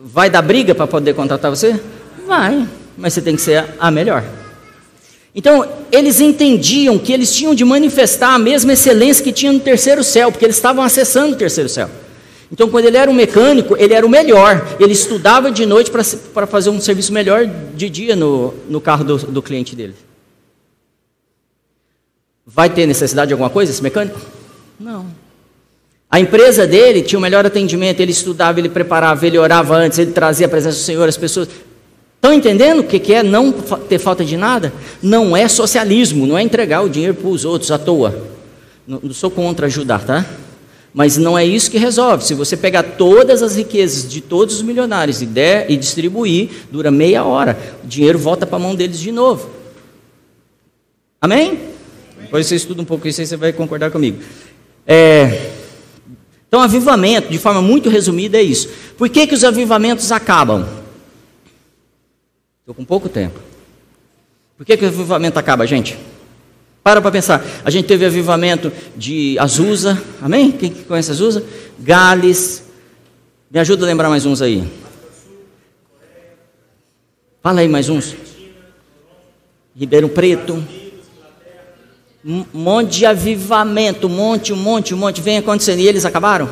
Vai dar briga para poder contratar você? Vai, mas você tem que ser a melhor. Então, eles entendiam que eles tinham de manifestar a mesma excelência que tinha no terceiro céu, porque eles estavam acessando o terceiro céu. Então, quando ele era um mecânico, ele era o melhor. Ele estudava de noite para fazer um serviço melhor de dia no, no carro do, do cliente dele. Vai ter necessidade de alguma coisa esse mecânico? Não. A empresa dele tinha o melhor atendimento, ele estudava, ele preparava, ele orava antes, ele trazia a presença do Senhor, as pessoas. Estão entendendo o que é não ter falta de nada? Não é socialismo, não é entregar o dinheiro para os outros à toa. Não, sou contra ajudar, tá? Mas não é isso que resolve. Se você pegar todas as riquezas de todos os milionários e der e distribuir, dura meia hora. O dinheiro volta para a mão deles de novo. Amém? Depois você estuda um pouco isso aí, você vai concordar comigo. É, então, avivamento, de forma muito resumida, é isso. Por que, que os avivamentos acabam? Estou com pouco tempo. Por que, que o avivamento acaba, gente? Para para pensar. A gente teve avivamento de Azusa, amém? Quem conhece Azusa? Gales. Me ajuda a lembrar mais uns aí. Fala aí mais uns. Ribeirão Preto. Um monte de avivamento, um monte, um monte, um monte vem acontecendo. E eles acabaram?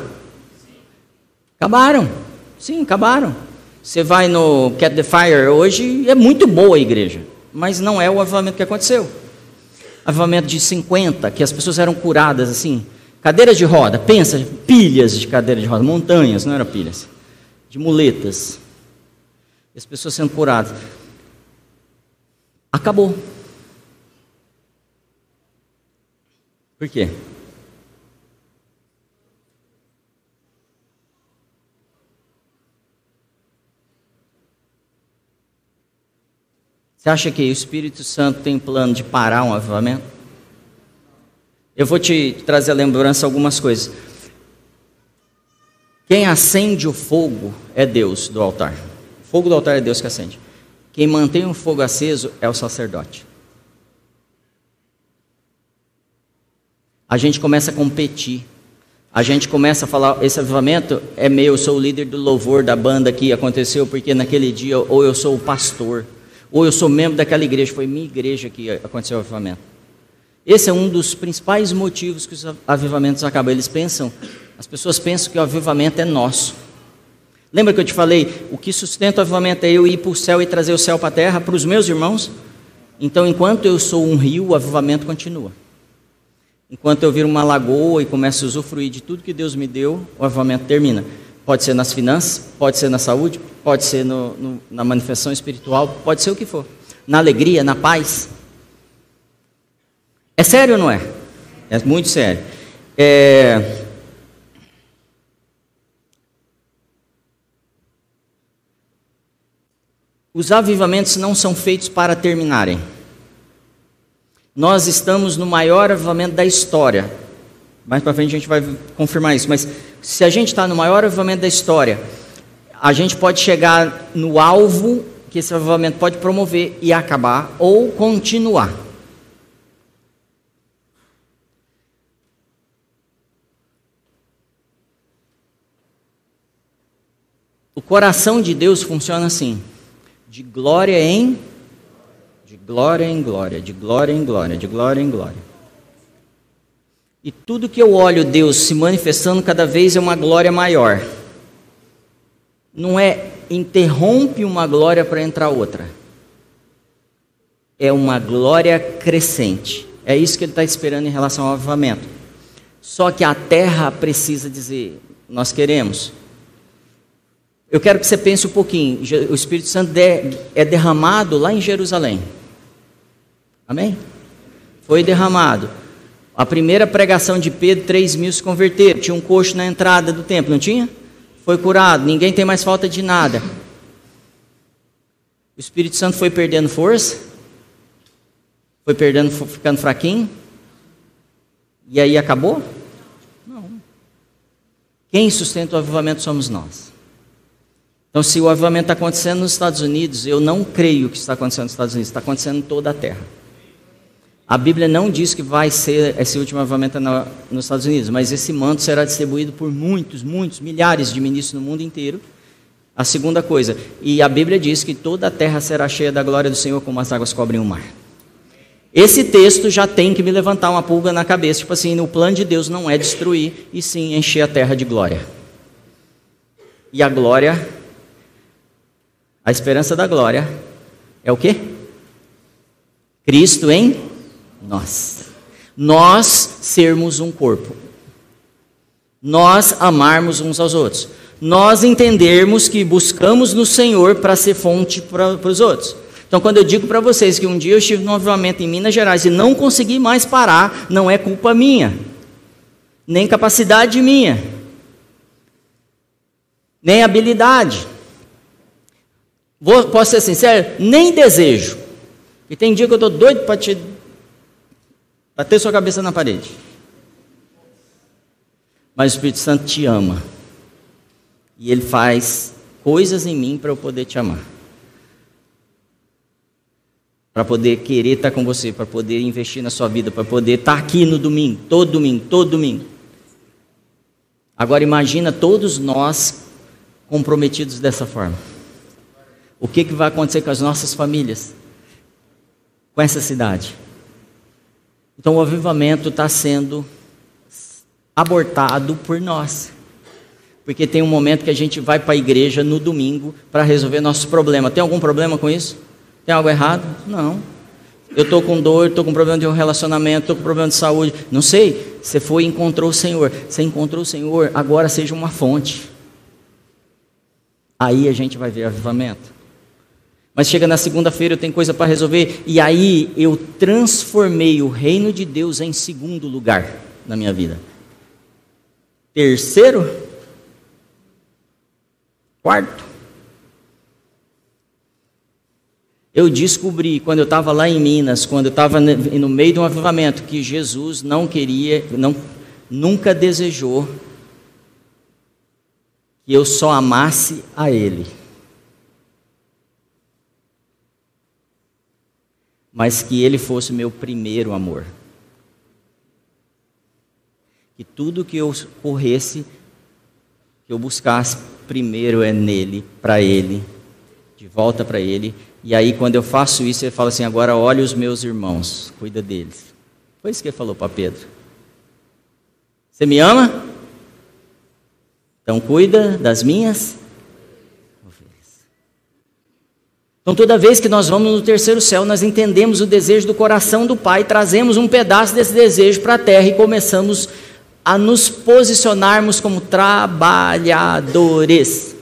Acabaram. Sim, acabaram. Você vai no Cat the Fire hoje, é muito boa a igreja, mas não é o avivamento que aconteceu. Avivamento de 50, que as pessoas eram curadas assim. Cadeiras de roda, pensa, pilhas de cadeira de roda, montanhas, não eram pilhas, de muletas. As pessoas sendo curadas. Acabou. Por quê? Você acha que o Espírito Santo tem plano de parar um avivamento? Eu vou te trazer a lembrança algumas coisas. Quem acende o fogo é Deus do altar. O fogo do altar é Deus que acende. Quem mantém o fogo aceso é o sacerdote. A gente começa a competir. A gente começa a falar, esse avivamento é meu, eu sou o líder do louvor da banda que aconteceu, porque naquele dia, ou eu sou o pastor, ou eu sou membro daquela igreja, foi minha igreja que aconteceu o avivamento. Esse é um dos principais motivos que os avivamentos acabam. Eles pensam, as pessoas pensam que o avivamento é nosso. Lembra que eu te falei, o que sustenta o avivamento é eu ir para o céu e trazer o céu para a terra para os meus irmãos? Então, enquanto eu sou um rio, o avivamento continua. Enquanto eu viro uma lagoa e começo a usufruir de tudo que Deus me deu, o avivamento termina. Pode ser nas finanças, pode ser na saúde, pode ser no, no, na manifestação espiritual, pode ser o que for. Na alegria, na paz. É sério ou não é? É muito sério. É... Os avivamentos não são feitos para terminarem. Nós estamos no maior avivamento da história. Mais para frente a gente vai confirmar isso. Mas se a gente está no maior avivamento da história, a gente pode chegar no alvo que esse avivamento pode promover e acabar ou continuar. O coração de Deus funciona assim: de glória em glória em glória, de glória em glória, de glória em glória. E tudo que eu olho Deus se manifestando cada vez é uma glória maior. Não é interrompe uma glória para entrar outra. É uma glória crescente. É isso que ele está esperando em relação ao avivamento. Só que a terra precisa dizer: nós queremos. Eu quero que você pense um pouquinho. O Espírito Santo é derramado lá em Jerusalém. Amém? Foi derramado. A primeira pregação de Pedro, 3 mil se converteram. Tinha um coxo na entrada do templo, não tinha? Foi curado, ninguém tem mais falta de nada. O Espírito Santo foi perdendo força, foi perdendo, ficando fraquinho, e aí acabou? Não. Quem sustenta o avivamento somos nós. Então, se o avivamento está acontecendo nos Estados Unidos, eu não creio que está acontecendo nos Estados Unidos, está acontecendo em toda a terra. A Bíblia não diz que vai ser esse último avivamento nos Estados Unidos, mas esse manto será distribuído por muitos, muitos, milhares de ministros no mundo inteiro. A segunda coisa, e a Bíblia diz que toda a terra será cheia da glória do Senhor como as águas cobrem o mar. Esse texto já tem que me levantar uma pulga na cabeça, tipo assim, o plano de Deus não é destruir, e sim encher a terra de glória. E a glória, a esperança da glória, é o quê? Cristo em nós. Nós sermos um corpo. Nós amarmos uns aos outros. Nós entendermos que buscamos no Senhor para ser fonte para, os outros. Então, quando eu digo para vocês que um dia eu estive no avivamento em Minas Gerais e não consegui mais parar, não é culpa minha, nem capacidade minha, nem habilidade. Vou, posso ser sincero? Nem desejo. E tem dia que eu estou doido para te Bater sua cabeça na parede. Mas o Espírito Santo te ama. E ele faz coisas em mim para eu poder te amar. Para poder querer estar com você, para poder investir na sua vida, para poder estar aqui no domingo, todo domingo, todo domingo. Agora imagina todos nós comprometidos dessa forma. O que, que vai acontecer com as nossas famílias? Com essa cidade? Então o avivamento está sendo abortado por nós. Porque tem um momento que a gente vai para a igreja no domingo para resolver nossos problemas. Tem algum problema com isso? Tem algo errado? Não. Eu estou com dor, estou com problema de um relacionamento, estou com problema de saúde. Não sei. Você foi e encontrou o Senhor. Você encontrou o Senhor, agora seja uma fonte. Aí a gente vai ver avivamento. Mas chega na segunda-feira, eu tenho coisa para resolver, e aí eu transformei o reino de Deus em segundo lugar na minha vida. Terceiro, quarto. Eu descobri, quando eu estava lá em Minas, quando eu estava no meio de um avivamento, que Jesus não queria, não, nunca desejou que eu só amasse a Ele. Mas que Ele fosse meu primeiro amor. Que tudo que eu corresse, que eu buscasse primeiro é nele, para Ele, de volta para Ele. E aí, quando eu faço isso, Ele fala assim: agora olhe os meus irmãos, cuida deles. Foi isso que Ele falou para Pedro. Você me ama? Então cuida das minhas Então toda vez que nós vamos no terceiro céu, nós entendemos o desejo do coração do Pai, trazemos um pedaço desse desejo para a terra e começamos a nos posicionarmos como trabalhadores.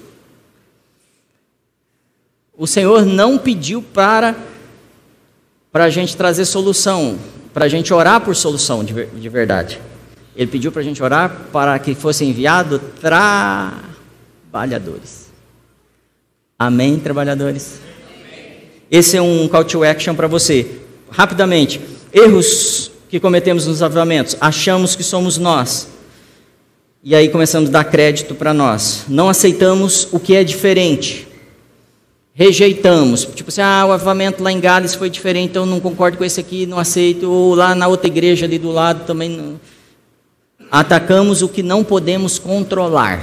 O Senhor não pediu para para a gente trazer solução, para a gente orar por solução de, de verdade. Ele pediu para a gente orar para que fosse enviado trabalhadores. Amém, trabalhadores? Esse é um call to action para você. Rapidamente, erros que cometemos nos avivamentos. Achamos que somos nós. E aí começamos a dar crédito para nós. Não aceitamos o que é diferente. Rejeitamos. Tipo assim, ah, o avivamento lá em Gales foi diferente, então não concordo com esse aqui, não aceito. Ou lá na outra igreja ali do lado também não atacamos o que não podemos controlar.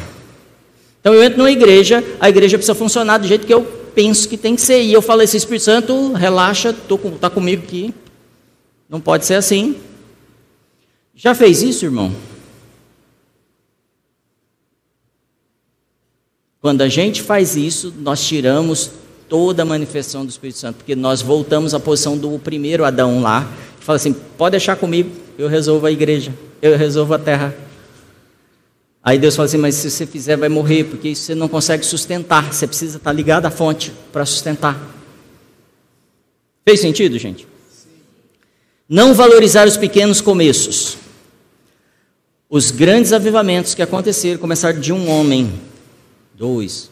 Então eu entro numa igreja, a igreja precisa funcionar do jeito que eu penso que tem que ser. E eu falo, esse Espírito Santo, relaxa, está comigo aqui. Não pode ser assim. Já fez isso, irmão? Quando a gente faz isso, nós tiramos toda a manifestação do Espírito Santo, porque nós voltamos à posição do primeiro Adão lá, que fala assim: pode deixar comigo, eu resolvo a igreja eu resolvo a terra. Aí Deus fala assim: Mas se você fizer, vai morrer, porque isso você não consegue sustentar. Você precisa estar ligado à fonte para sustentar. Fez sentido, gente? Não valorizar os pequenos começos. Os grandes avivamentos que aconteceram começaram de um homem, dois.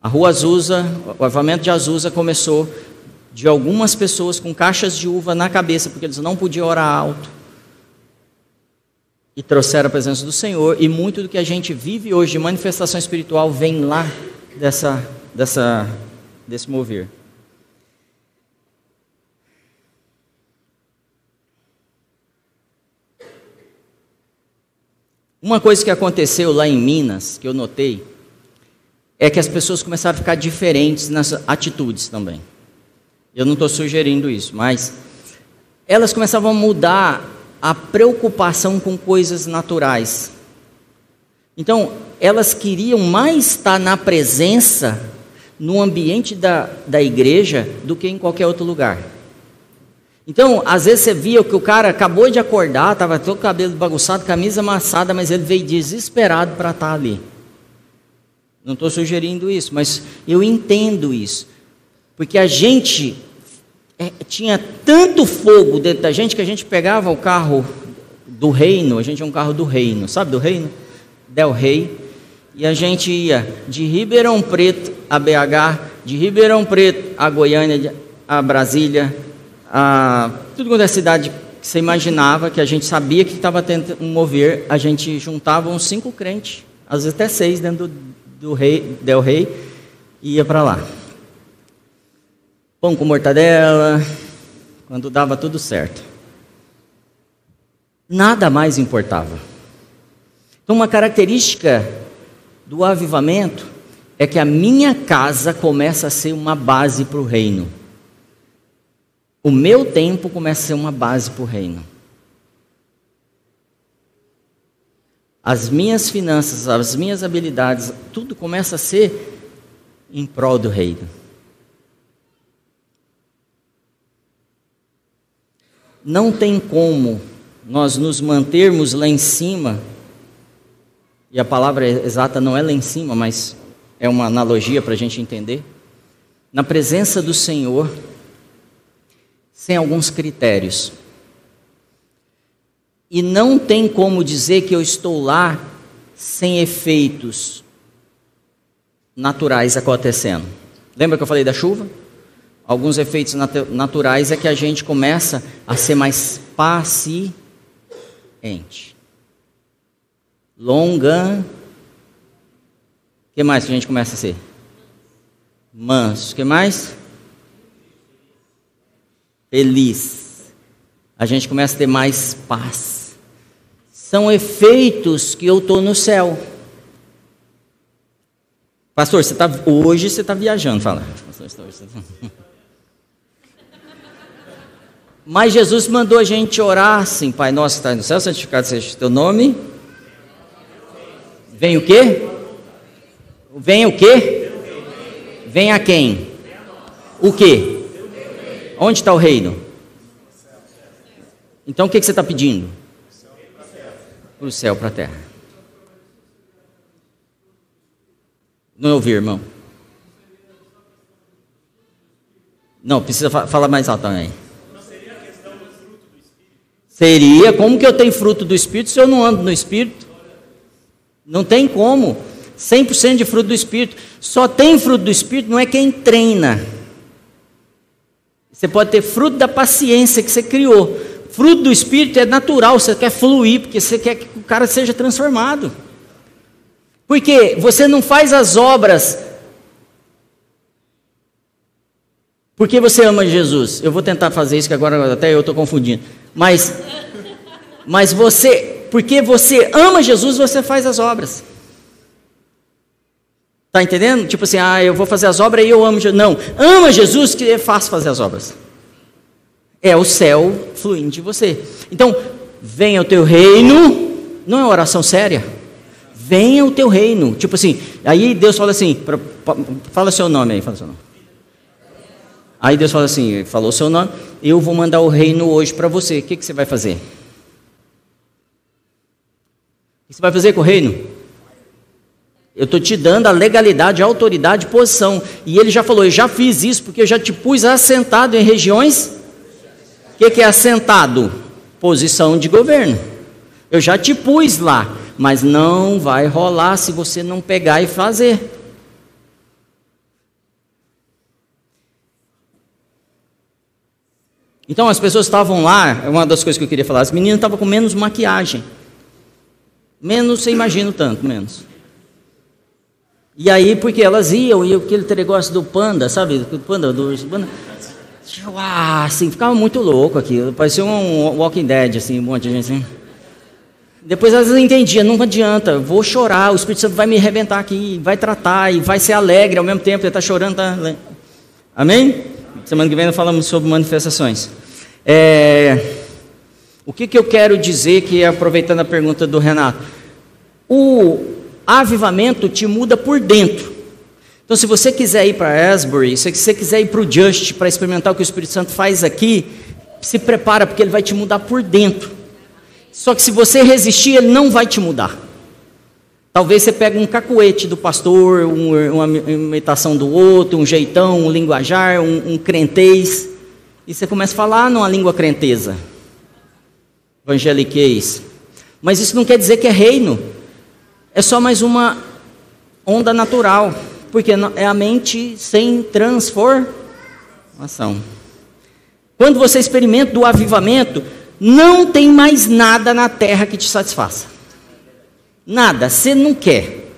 A rua Azusa, o avivamento de Azusa começou de algumas pessoas com caixas de uva na cabeça, porque eles não podiam orar alto e trouxeram a presença do Senhor, e muito do que a gente vive hoje de manifestação espiritual vem lá dessa, dessa, desse mover. Uma coisa que aconteceu lá em Minas, que eu notei, é que as pessoas começaram a ficar diferentes nas atitudes também. Eu não estou sugerindo isso, mas elas começavam a mudar a preocupação com coisas naturais. Então, elas queriam mais estar na presença, no ambiente da, da igreja, do que em qualquer outro lugar. Então, às vezes você via que o cara acabou de acordar, estava todo cabelo bagunçado, camisa amassada, mas ele veio desesperado para estar ali. Não estou sugerindo isso, mas eu entendo isso. Porque a gente é, tinha tanto fogo dentro da gente que a gente pegava o carro do reino, a gente tinha um carro do reino, sabe do reino? Del Rey, e a gente ia de Ribeirão Preto a BH, de Ribeirão Preto a Goiânia, a Brasília, a tudo quanto é cidade que você imaginava, que a gente sabia que estava tendo um mover, a gente juntava uns cinco crentes, às vezes até seis dentro do, do rei, Del Rey, e ia para lá pão com mortadela, quando dava tudo certo. Nada mais importava. Então, uma característica do avivamento é que a minha casa começa a ser uma base para o reino. O meu tempo começa a ser uma base para o reino. As minhas finanças, as minhas habilidades, tudo começa a ser em prol do reino. Não tem como nós nos mantermos lá em cima, e a palavra exata não é lá em cima, mas é uma analogia para a gente entender, na presença do Senhor, sem alguns critérios. E não tem como dizer que eu estou lá sem efeitos naturais acontecendo. Lembra que eu falei da chuva? Alguns efeitos nat naturais é que a gente começa a ser mais paciente. Longa. O que mais que a gente começa a ser? Manso. O que mais? Feliz. A gente começa a ter mais paz são efeitos que eu estou no céu. Pastor, você tá, hoje você está viajando, fala. (laughs) Mas Jesus mandou a gente orar assim, Pai nosso que está no céu, santificado seja o teu nome. Vem o quê? Vem o quê? Vem a quem? O quê? Onde está o reino? Então o que, que você está pedindo? para o céu, para a terra. Não ouvi, irmão? Não, precisa falar mais alto também. seria a questão do fruto do Espírito? Seria, como que eu tenho fruto do Espírito se eu não ando no Espírito? Não tem como. 100% de fruto do Espírito. Só tem fruto do Espírito, não é quem treina. Você pode ter fruto da paciência que você criou. Fruto do Espírito é natural, você quer fluir, porque você quer que o cara seja transformado. Porque você não faz as obras porque você ama Jesus. Eu vou tentar fazer isso, que agora até eu estou confundindo. Mas, mas você, porque você ama Jesus, você faz as obras. Está entendendo? Tipo assim, ah, eu vou fazer as obras e eu amo Jesus. Não, ama Jesus que é fácil fazer as obras é o céu fluindo de você. Então, venha o teu reino, não é oração séria. Venha o teu reino. Tipo assim, aí Deus fala assim, pra, pra, fala seu nome aí, fala seu nome. Aí Deus fala assim, falou seu nome, eu vou mandar o reino hoje para você. O que, que você vai fazer? O que você vai fazer com o reino? Eu estou te dando a legalidade, a autoridade, posição. E ele já falou, eu já fiz isso porque eu já te pus assentado em regiões que, que é assentado? Posição de governo. Eu já te pus lá, mas não vai rolar se você não pegar e fazer. Então as pessoas estavam lá, é uma das coisas que eu queria falar, as meninas estavam com menos maquiagem. Menos, você imagina tanto, menos. E aí, porque elas iam, e aquele negócio do panda, sabe? Do panda, do panda. Ah, assim, ficava muito louco aqui. Parecia um Walking Dead, assim, um monte de gente assim. Depois elas entendiam, não adianta, vou chorar, o Espírito Santo vai me arrebentar aqui, vai tratar e vai ser alegre ao mesmo tempo, ele está chorando, tá... Amém? Semana que vem nós falamos sobre manifestações. É... O que, que eu quero dizer que, aproveitando a pergunta do Renato, o avivamento te muda por dentro. Então, se você quiser ir para Asbury, se você quiser ir para o Just para experimentar o que o Espírito Santo faz aqui, se prepara, porque ele vai te mudar por dentro. Só que se você resistir, ele não vai te mudar. Talvez você pegue um cacuete do pastor, um, uma imitação do outro, um jeitão, um linguajar, um, um crentez, e você começa a falar numa língua crenteza, evangeliquez. Mas isso não quer dizer que é reino, é só mais uma onda natural porque é a mente sem transformação. Quando você experimenta do avivamento, não tem mais nada na terra que te satisfaça. Nada, você não quer.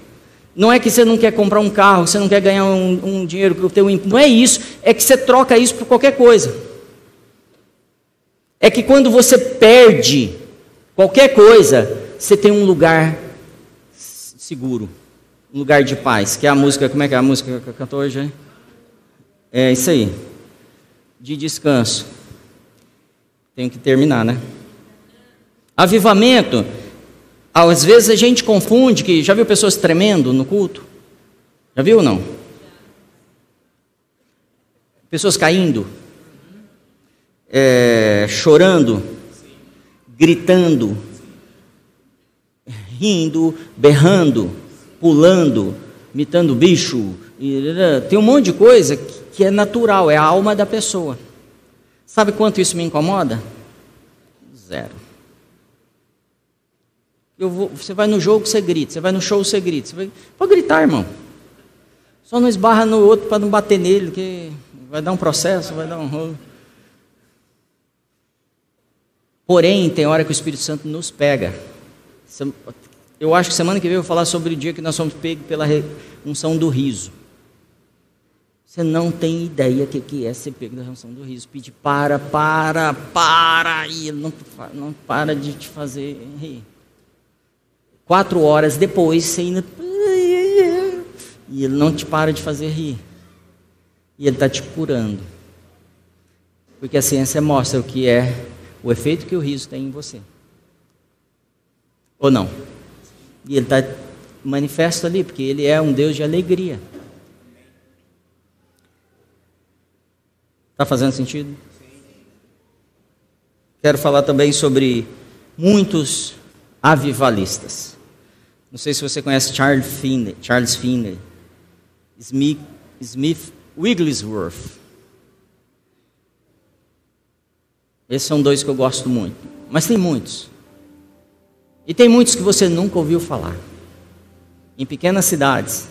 Não é que você não quer comprar um carro, você não quer ganhar um, um dinheiro que o teu não é isso, é que você troca isso por qualquer coisa. É que quando você perde qualquer coisa, você tem um lugar seguro um lugar de paz, que é a música, como é que é a música que eu cantou hoje? É isso aí, de descanso. Tenho que terminar, né? Avivamento Às vezes a gente confunde que já viu pessoas tremendo no culto? Já viu ou não? Pessoas caindo, é, chorando, gritando, rindo, berrando, pulando, imitando bicho. Tem um monte de coisa que é natural, é a alma da pessoa. Sabe quanto isso me incomoda? Zero. Vou, você vai no jogo, você grita. Você vai no show, você grita. Você vai, pode gritar, irmão. Só não esbarra no outro para não bater nele, que vai dar um processo, vai dar um rolo. Porém, tem hora que o Espírito Santo nos pega. Eu acho que semana que vem eu vou falar sobre o dia que nós somos pegos pela unção do riso. Você não tem ideia o que, é ser pego da unção do riso. Pede para, para, para. E ele não, não para de te fazer rir. Quatro horas depois, você ainda. E ele não te para de fazer rir. E ele está te curando. Porque a ciência mostra o que é o efeito que o riso tem em você. Ou não? E ele está manifesto ali, porque ele é um Deus de alegria. Está fazendo sentido? Quero falar também sobre muitos avivalistas. Não sei se você conhece Charles Finney, Charles Finney Smith, Smith Wigglesworth. Esses são dois que eu gosto muito. Mas tem muitos. E tem muitos que você nunca ouviu falar. Em pequenas cidades.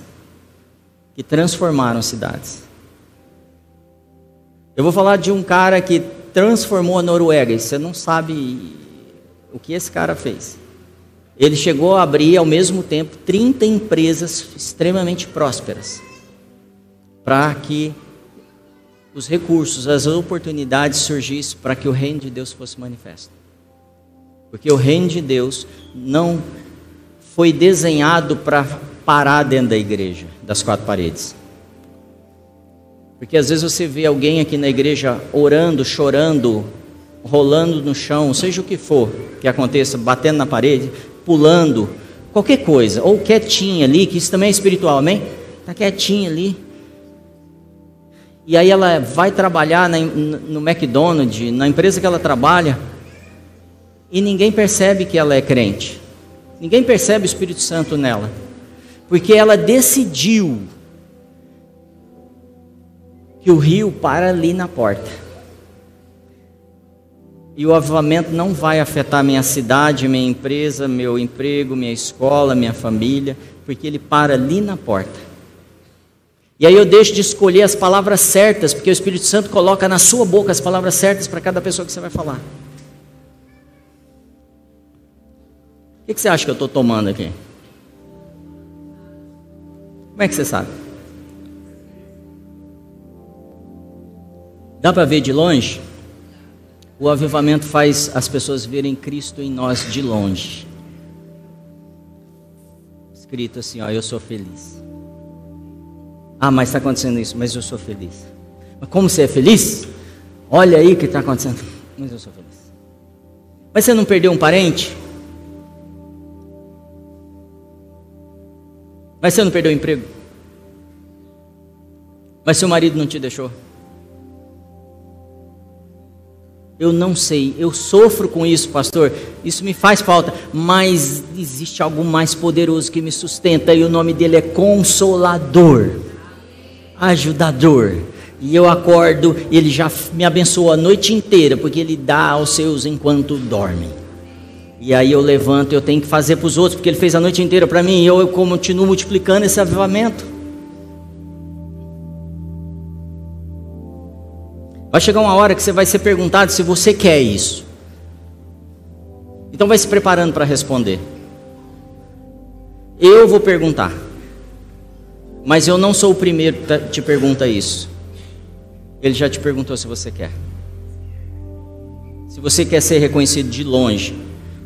Que transformaram cidades. Eu vou falar de um cara que transformou a Noruega. E você não sabe o que esse cara fez. Ele chegou a abrir ao mesmo tempo 30 empresas extremamente prósperas para que os recursos, as oportunidades surgissem para que o reino de Deus fosse manifesto. Porque o reino de Deus não foi desenhado para parar dentro da igreja, das quatro paredes. Porque às vezes você vê alguém aqui na igreja orando, chorando, rolando no chão, seja o que for que aconteça, batendo na parede, pulando, qualquer coisa, ou quietinha ali, que isso também é espiritual, amém? Está quietinha ali. E aí ela vai trabalhar na, no McDonald's, na empresa que ela trabalha, e ninguém percebe que ela é crente. Ninguém percebe o Espírito Santo nela. Porque ela decidiu que o rio para ali na porta. E o avivamento não vai afetar minha cidade, minha empresa, meu emprego, minha escola, minha família, porque ele para ali na porta. E aí eu deixo de escolher as palavras certas, porque o Espírito Santo coloca na sua boca as palavras certas para cada pessoa que você vai falar. O que você acha que eu estou tomando aqui? Como é que você sabe? Dá para ver de longe? O avivamento faz as pessoas verem Cristo em nós de longe. Escrito assim, ó, eu sou feliz. Ah, mas está acontecendo isso, mas eu sou feliz. Mas como você é feliz? Olha aí o que está acontecendo. (laughs) Mas eu sou feliz. Mas você não perdeu um parente? Mas você não perdeu o emprego? Mas seu marido não te deixou? Eu não sei, eu sofro com isso, pastor. Isso me faz falta, mas existe algo mais poderoso que me sustenta e o nome dele é Consolador, Ajudador. E eu acordo, ele já me abençoa a noite inteira, porque ele dá aos seus enquanto dormem. E aí eu levanto, eu tenho que fazer para os outros, porque ele fez a noite inteira para mim, e eu, eu continuo multiplicando esse avivamento. Vai chegar uma hora que você vai ser perguntado se você quer isso. Então vai se preparando para responder. Eu vou perguntar. Mas eu não sou o primeiro que te pergunta isso. Ele já te perguntou se você quer. Se você quer ser reconhecido de longe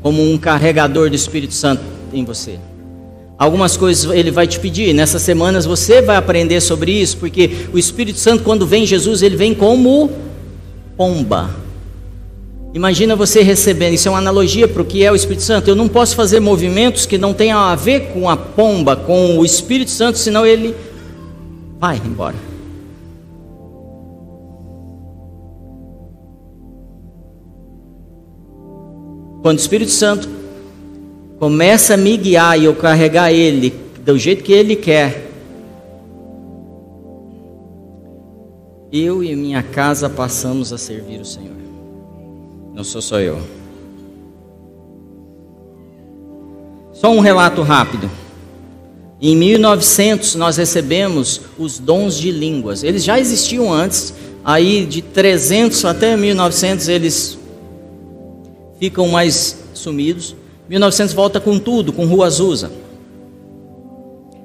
como um carregador do Espírito Santo em você. Algumas coisas ele vai te pedir. Nessas semanas você vai aprender sobre isso, porque o Espírito Santo, quando vem Jesus, ele vem como pomba. Imagina você recebendo, isso é uma analogia para o que é o Espírito Santo. Eu não posso fazer movimentos que não tenham a ver com a pomba, com o Espírito Santo, senão ele vai embora. Quando o Espírito Santo começa a me guiar e eu carregar ele do jeito que ele quer, eu e minha casa passamos a servir o Senhor. Não sou só eu. Só um relato rápido. Em 1900 nós recebemos os dons de línguas. Eles já existiam antes, aí de 300 até 1900 eles ficam mais sumidos. 1900 volta com tudo, com Rua Azusa.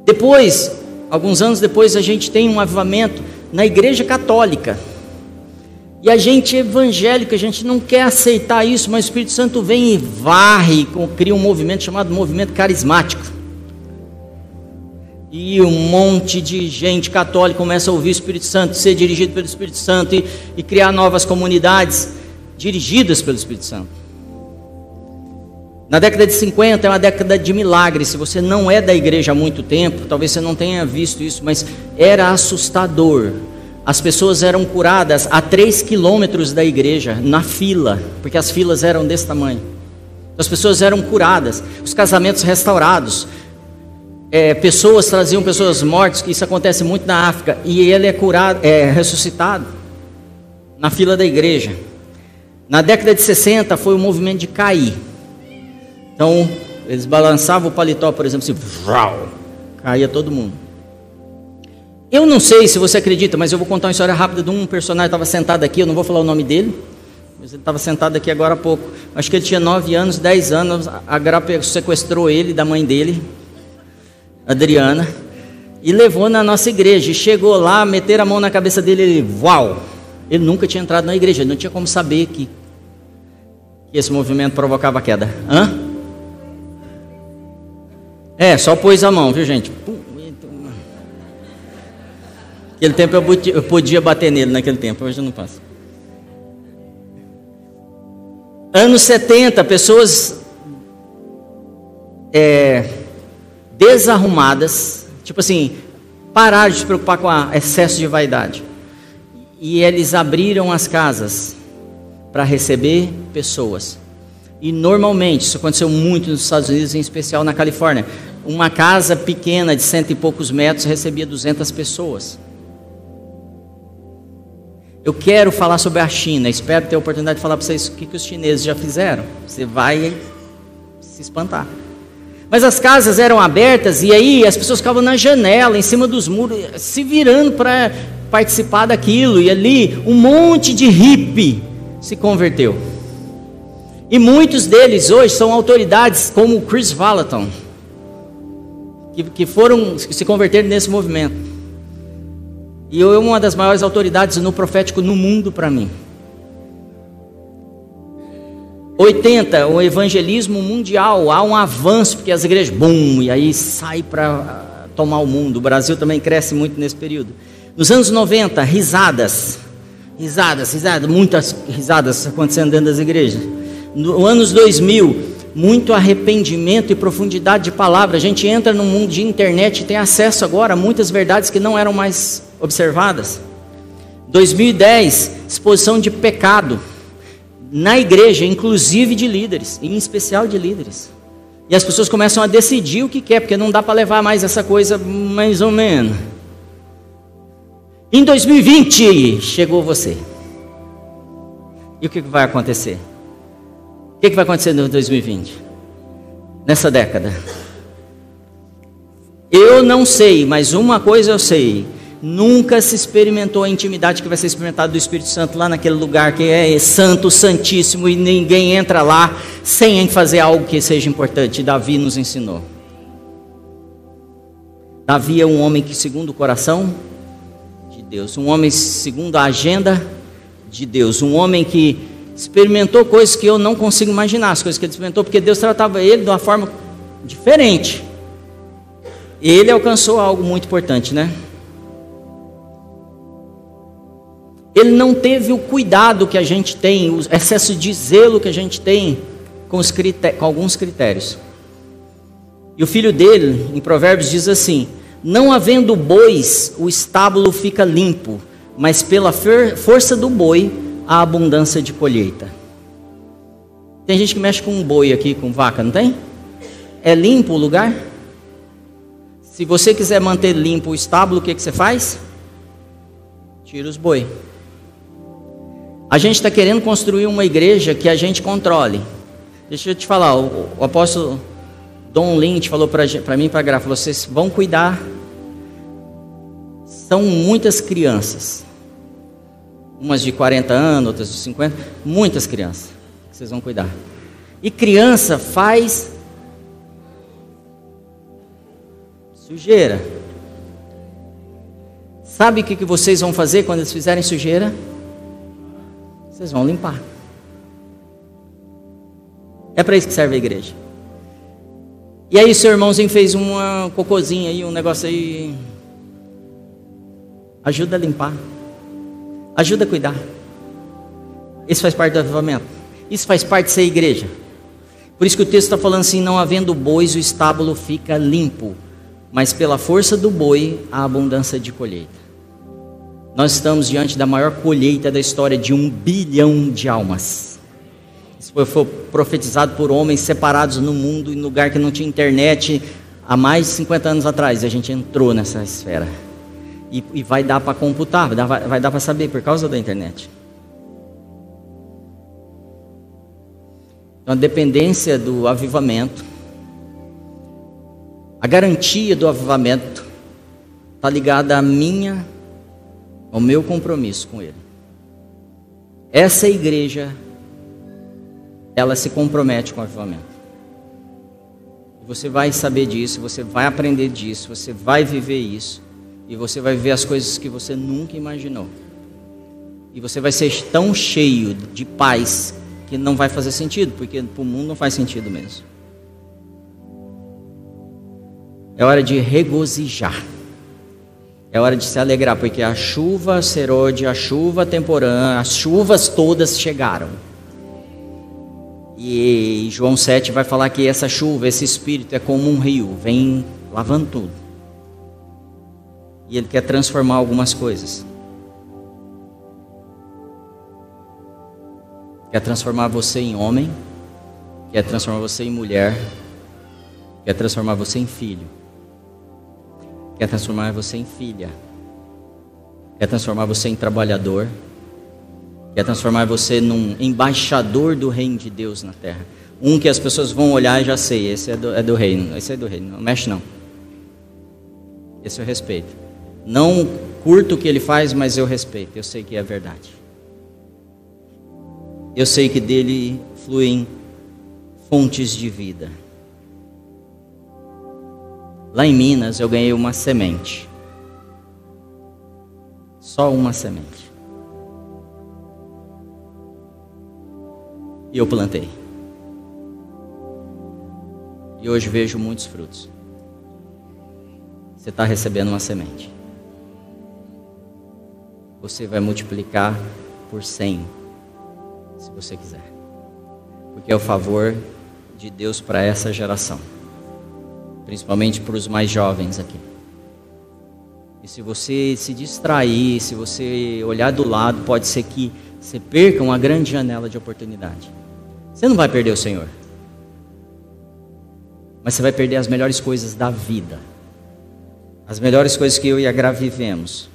Depois, alguns anos depois, a gente tem um avivamento na Igreja Católica. E a gente evangélico, a gente não quer aceitar isso, mas o Espírito Santo vem e varre, cria um movimento chamado movimento carismático. E um monte de gente católica começa a ouvir o Espírito Santo, ser dirigido pelo Espírito Santo e, e criar novas comunidades dirigidas pelo Espírito Santo. Na década de 50 é uma década de milagres. Se você não é da igreja há muito tempo, talvez você não tenha visto isso, mas era assustador. As pessoas eram curadas a 3 quilômetros da igreja, na fila, porque as filas eram desse tamanho. As pessoas eram curadas, os casamentos restaurados. É, pessoas traziam pessoas mortas, que isso acontece muito na África, e ele é curado, é ressuscitado na fila da igreja. Na década de 60 foi o movimento de cair. Então, eles balançavam o paletó, por exemplo, assim, vrau, caía todo mundo. Eu não sei se você acredita, mas eu vou contar uma história rápida de um personagem que estava sentado aqui, eu não vou falar o nome dele, mas ele estava sentado aqui agora há pouco. Acho que ele tinha 9 anos, 10 anos, a Grapa sequestrou ele da mãe dele, Adriana, e levou na nossa igreja. E chegou lá, meteram a mão na cabeça dele, ele, uau! Ele nunca tinha entrado na igreja, ele não tinha como saber que, que esse movimento provocava queda. Hã? É, só pôs a mão, viu gente? Naquele tempo eu podia bater nele naquele tempo, hoje eu não posso. Anos 70, pessoas é, desarrumadas, tipo assim, pararam de se preocupar com o excesso de vaidade. E eles abriram as casas para receber pessoas. E normalmente, isso aconteceu muito nos Estados Unidos, em especial na Califórnia. Uma casa pequena de cento e poucos metros recebia 200 pessoas. Eu quero falar sobre a China. Espero ter a oportunidade de falar para vocês o que, que os chineses já fizeram. Você vai se espantar. Mas as casas eram abertas e aí as pessoas ficavam na janela, em cima dos muros, se virando para participar daquilo. E ali um monte de hippie se converteu. E muitos deles hoje são autoridades como Chris Valaton, que, que foram que se converteram nesse movimento. E eu é uma das maiores autoridades no profético no mundo para mim. 80, o evangelismo mundial, há um avanço, porque as igrejas, bum, e aí sai para ah, tomar o mundo. O Brasil também cresce muito nesse período. Nos anos 90, risadas, risadas, risadas, muitas risadas acontecendo dentro das igrejas. Nos anos 2000, muito arrependimento e profundidade de palavra. A gente entra no mundo de internet e tem acesso agora a muitas verdades que não eram mais observadas. 2010, exposição de pecado na igreja, inclusive de líderes, em especial de líderes. E as pessoas começam a decidir o que quer, porque não dá para levar mais essa coisa mais ou menos. Em 2020 chegou você. E o que vai acontecer? O que vai acontecer em 2020? Nessa década? Eu não sei, mas uma coisa eu sei Nunca se experimentou a intimidade que vai ser experimentada do Espírito Santo lá naquele lugar que é santo, santíssimo e ninguém entra lá sem fazer algo que seja importante. Davi nos ensinou. Davi é um homem que, segundo o coração de Deus, um homem segundo a agenda de Deus, um homem que experimentou coisas que eu não consigo imaginar, as coisas que ele experimentou, porque Deus tratava ele de uma forma diferente. Ele alcançou algo muito importante, né? Ele não teve o cuidado que a gente tem, o excesso de zelo que a gente tem com, com alguns critérios. E o filho dele, em Provérbios, diz assim: Não havendo bois, o estábulo fica limpo, mas pela força do boi, a abundância de colheita. Tem gente que mexe com um boi aqui, com vaca, não tem? É limpo o lugar? Se você quiser manter limpo o estábulo, o que, que você faz? Tira os boi. A gente está querendo construir uma igreja que a gente controle. Deixa eu te falar, o, o apóstolo Dom Lynch falou para mim e para a Grafa, vocês vão cuidar. São muitas crianças. Umas de 40 anos, outras de 50. Muitas crianças. Vocês vão cuidar. E criança faz Sujeira. Sabe o que, que vocês vão fazer quando eles fizerem sujeira? Vocês vão limpar. É para isso que serve a igreja. E aí, seu irmãozinho fez uma cocôzinha aí, um negócio aí. Ajuda a limpar. Ajuda a cuidar. Isso faz parte do avivamento. Isso faz parte de ser igreja. Por isso que o texto está falando assim: não havendo bois, o estábulo fica limpo mas pela força do boi, a abundância de colheita. Nós estamos diante da maior colheita da história de um bilhão de almas. Isso foi profetizado por homens separados no mundo, em lugar que não tinha internet, há mais de 50 anos atrás. E a gente entrou nessa esfera. E, e vai dar para computar, vai dar, vai dar para saber por causa da internet. Então, a dependência do avivamento a garantia do avivamento está ligada à minha, ao meu compromisso com Ele. Essa igreja, ela se compromete com o avivamento. Você vai saber disso, você vai aprender disso, você vai viver isso, e você vai ver as coisas que você nunca imaginou. E você vai ser tão cheio de paz que não vai fazer sentido, porque para o mundo não faz sentido mesmo. É hora de regozijar. É hora de se alegrar, porque a chuva serode, a chuva temporã, as chuvas todas chegaram. E João 7 vai falar que essa chuva, esse espírito é como um rio, vem lavando tudo. E ele quer transformar algumas coisas. Quer transformar você em homem, quer transformar você em mulher, quer transformar você em filho quer transformar você em filha, quer transformar você em trabalhador, quer transformar você num embaixador do reino de Deus na terra. Um que as pessoas vão olhar e já sei, esse é do, é do reino, esse é do reino, não mexe não. Esse eu respeito. Não curto o que ele faz, mas eu respeito, eu sei que é verdade. Eu sei que dele fluem fontes de vida. Lá em Minas eu ganhei uma semente. Só uma semente. E eu plantei. E hoje vejo muitos frutos. Você está recebendo uma semente. Você vai multiplicar por cem, se você quiser. Porque é o favor de Deus para essa geração principalmente para os mais jovens aqui. E se você se distrair, se você olhar do lado, pode ser que você perca uma grande janela de oportunidade. Você não vai perder o Senhor, mas você vai perder as melhores coisas da vida, as melhores coisas que eu e a Gra vivemos.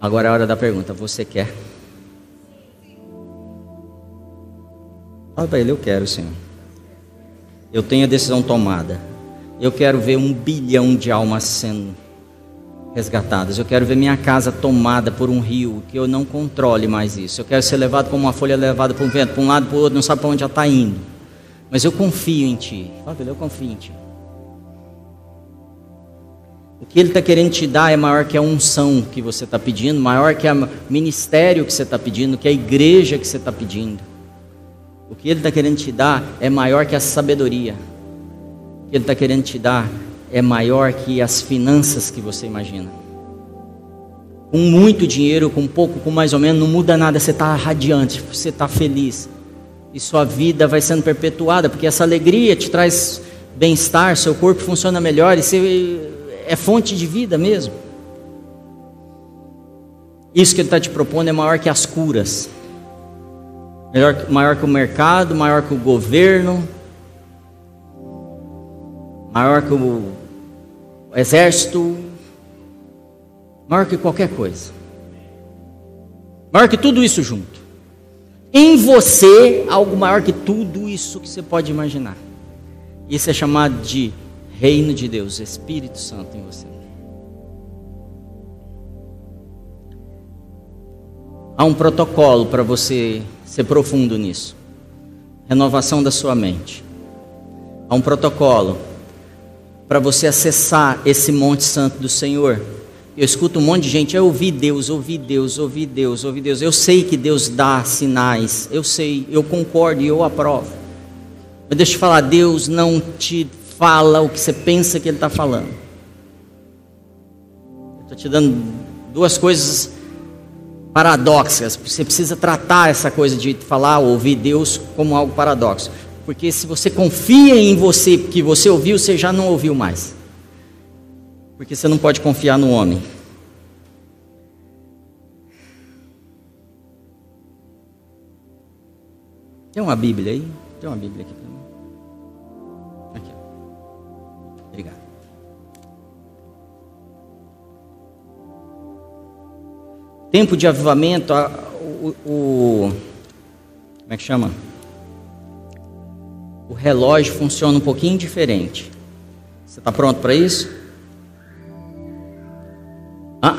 Agora é a hora da pergunta: você quer? Fala para ele: eu quero, Senhor. Eu tenho a decisão tomada. Eu quero ver um bilhão de almas sendo resgatadas. Eu quero ver minha casa tomada por um rio, que eu não controle mais isso. Eu quero ser levado como uma folha levada por um vento, para um lado, para o outro, não sabe para onde já está indo. Mas eu confio em Ti. Fala, eu confio em Ti. O que Ele está querendo te dar é maior que a unção que você está pedindo, maior que o ministério que você está pedindo, que a igreja que você está pedindo. O que Ele está querendo te dar é maior que a sabedoria. O que Ele está querendo te dar é maior que as finanças que você imagina. com muito dinheiro, com pouco, com mais ou menos, não muda nada, você está radiante, você está feliz. E sua vida vai sendo perpetuada, porque essa alegria te traz bem-estar, seu corpo funciona melhor e você é fonte de vida mesmo. Isso que ele está te propondo é maior que as curas, maior, maior que o mercado, maior que o governo, maior que o exército, maior que qualquer coisa, maior que tudo isso junto. Em você, algo maior que tudo isso que você pode imaginar. Isso é chamado de reino de Deus, Espírito Santo em você. Há um protocolo para você ser profundo nisso. Renovação da sua mente. Há um protocolo para você acessar esse monte santo do Senhor. Eu escuto um monte de gente, eu ouvi Deus, ouvi Deus, ouvi Deus, ouvi Deus. Eu sei que Deus dá sinais, eu sei, eu concordo e eu aprovo. Mas deixa eu te falar, Deus não te fala o que você pensa que Ele está falando. Estou te dando duas coisas paradoxas. Você precisa tratar essa coisa de falar, ouvir Deus como algo paradoxo. Porque se você confia em você, que você ouviu, você já não ouviu mais. Porque você não pode confiar no homem. Tem uma Bíblia aí? Tem uma Bíblia aqui. Tempo de avivamento, o, o como é que chama? o relógio funciona um pouquinho diferente. Você está pronto para isso? Ah?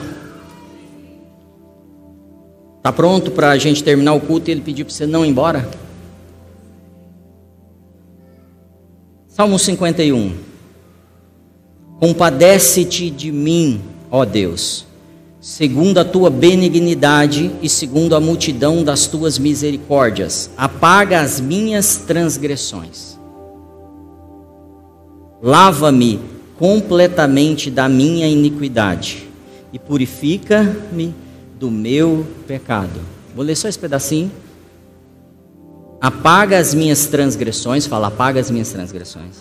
Está pronto para a gente terminar o culto e ele pedir para você não ir embora? Salmo 51. Compadece-te de mim, ó Deus, segundo a tua benignidade e segundo a multidão das tuas misericórdias, apaga as minhas transgressões. Lava-me completamente da minha iniquidade e purifica-me do meu pecado. Vou ler só esse pedacinho. Apaga as minhas transgressões, fala, apaga as minhas transgressões.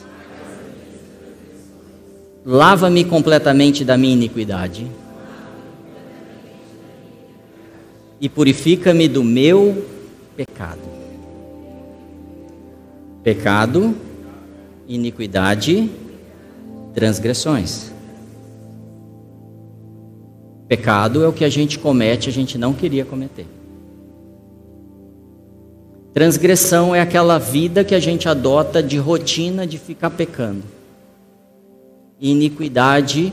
Lava-me completamente da minha iniquidade e purifica-me do meu pecado. Pecado, iniquidade, transgressões. Pecado é o que a gente comete, a gente não queria cometer. Transgressão é aquela vida que a gente adota de rotina de ficar pecando. iniquidade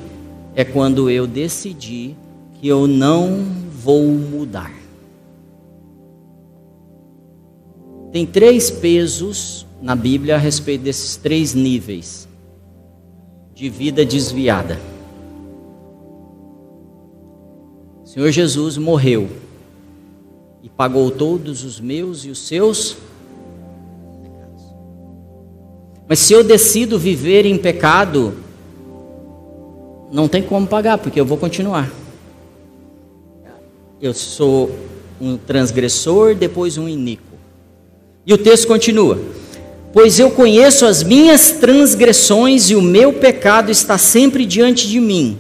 é quando eu decidi que eu não vou mudar. Tem três pesos na Bíblia a respeito desses três níveis de vida desviada. O Senhor Jesus morreu e pagou todos os meus e os seus pecados. Mas se eu decido viver em pecado, não tem como pagar, porque eu vou continuar. Eu sou um transgressor, depois um iníquo. E o texto continua: Pois eu conheço as minhas transgressões e o meu pecado está sempre diante de mim.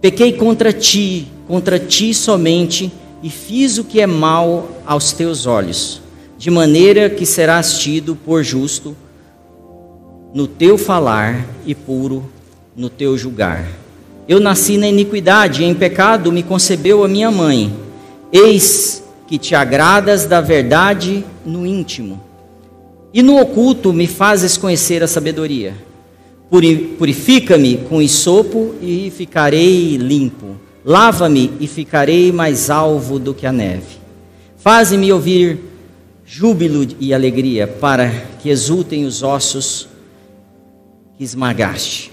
Pequei contra ti, contra ti somente, e fiz o que é mal aos teus olhos, de maneira que serás tido por justo no teu falar e puro no teu julgar. Eu nasci na iniquidade, em pecado me concebeu a minha mãe. Eis que te agradas da verdade no íntimo, e no oculto me fazes conhecer a sabedoria. Purifica-me com isopo e ficarei limpo. Lava-me e ficarei mais alvo do que a neve. Faze-me ouvir júbilo e alegria, para que exultem os ossos que esmagaste.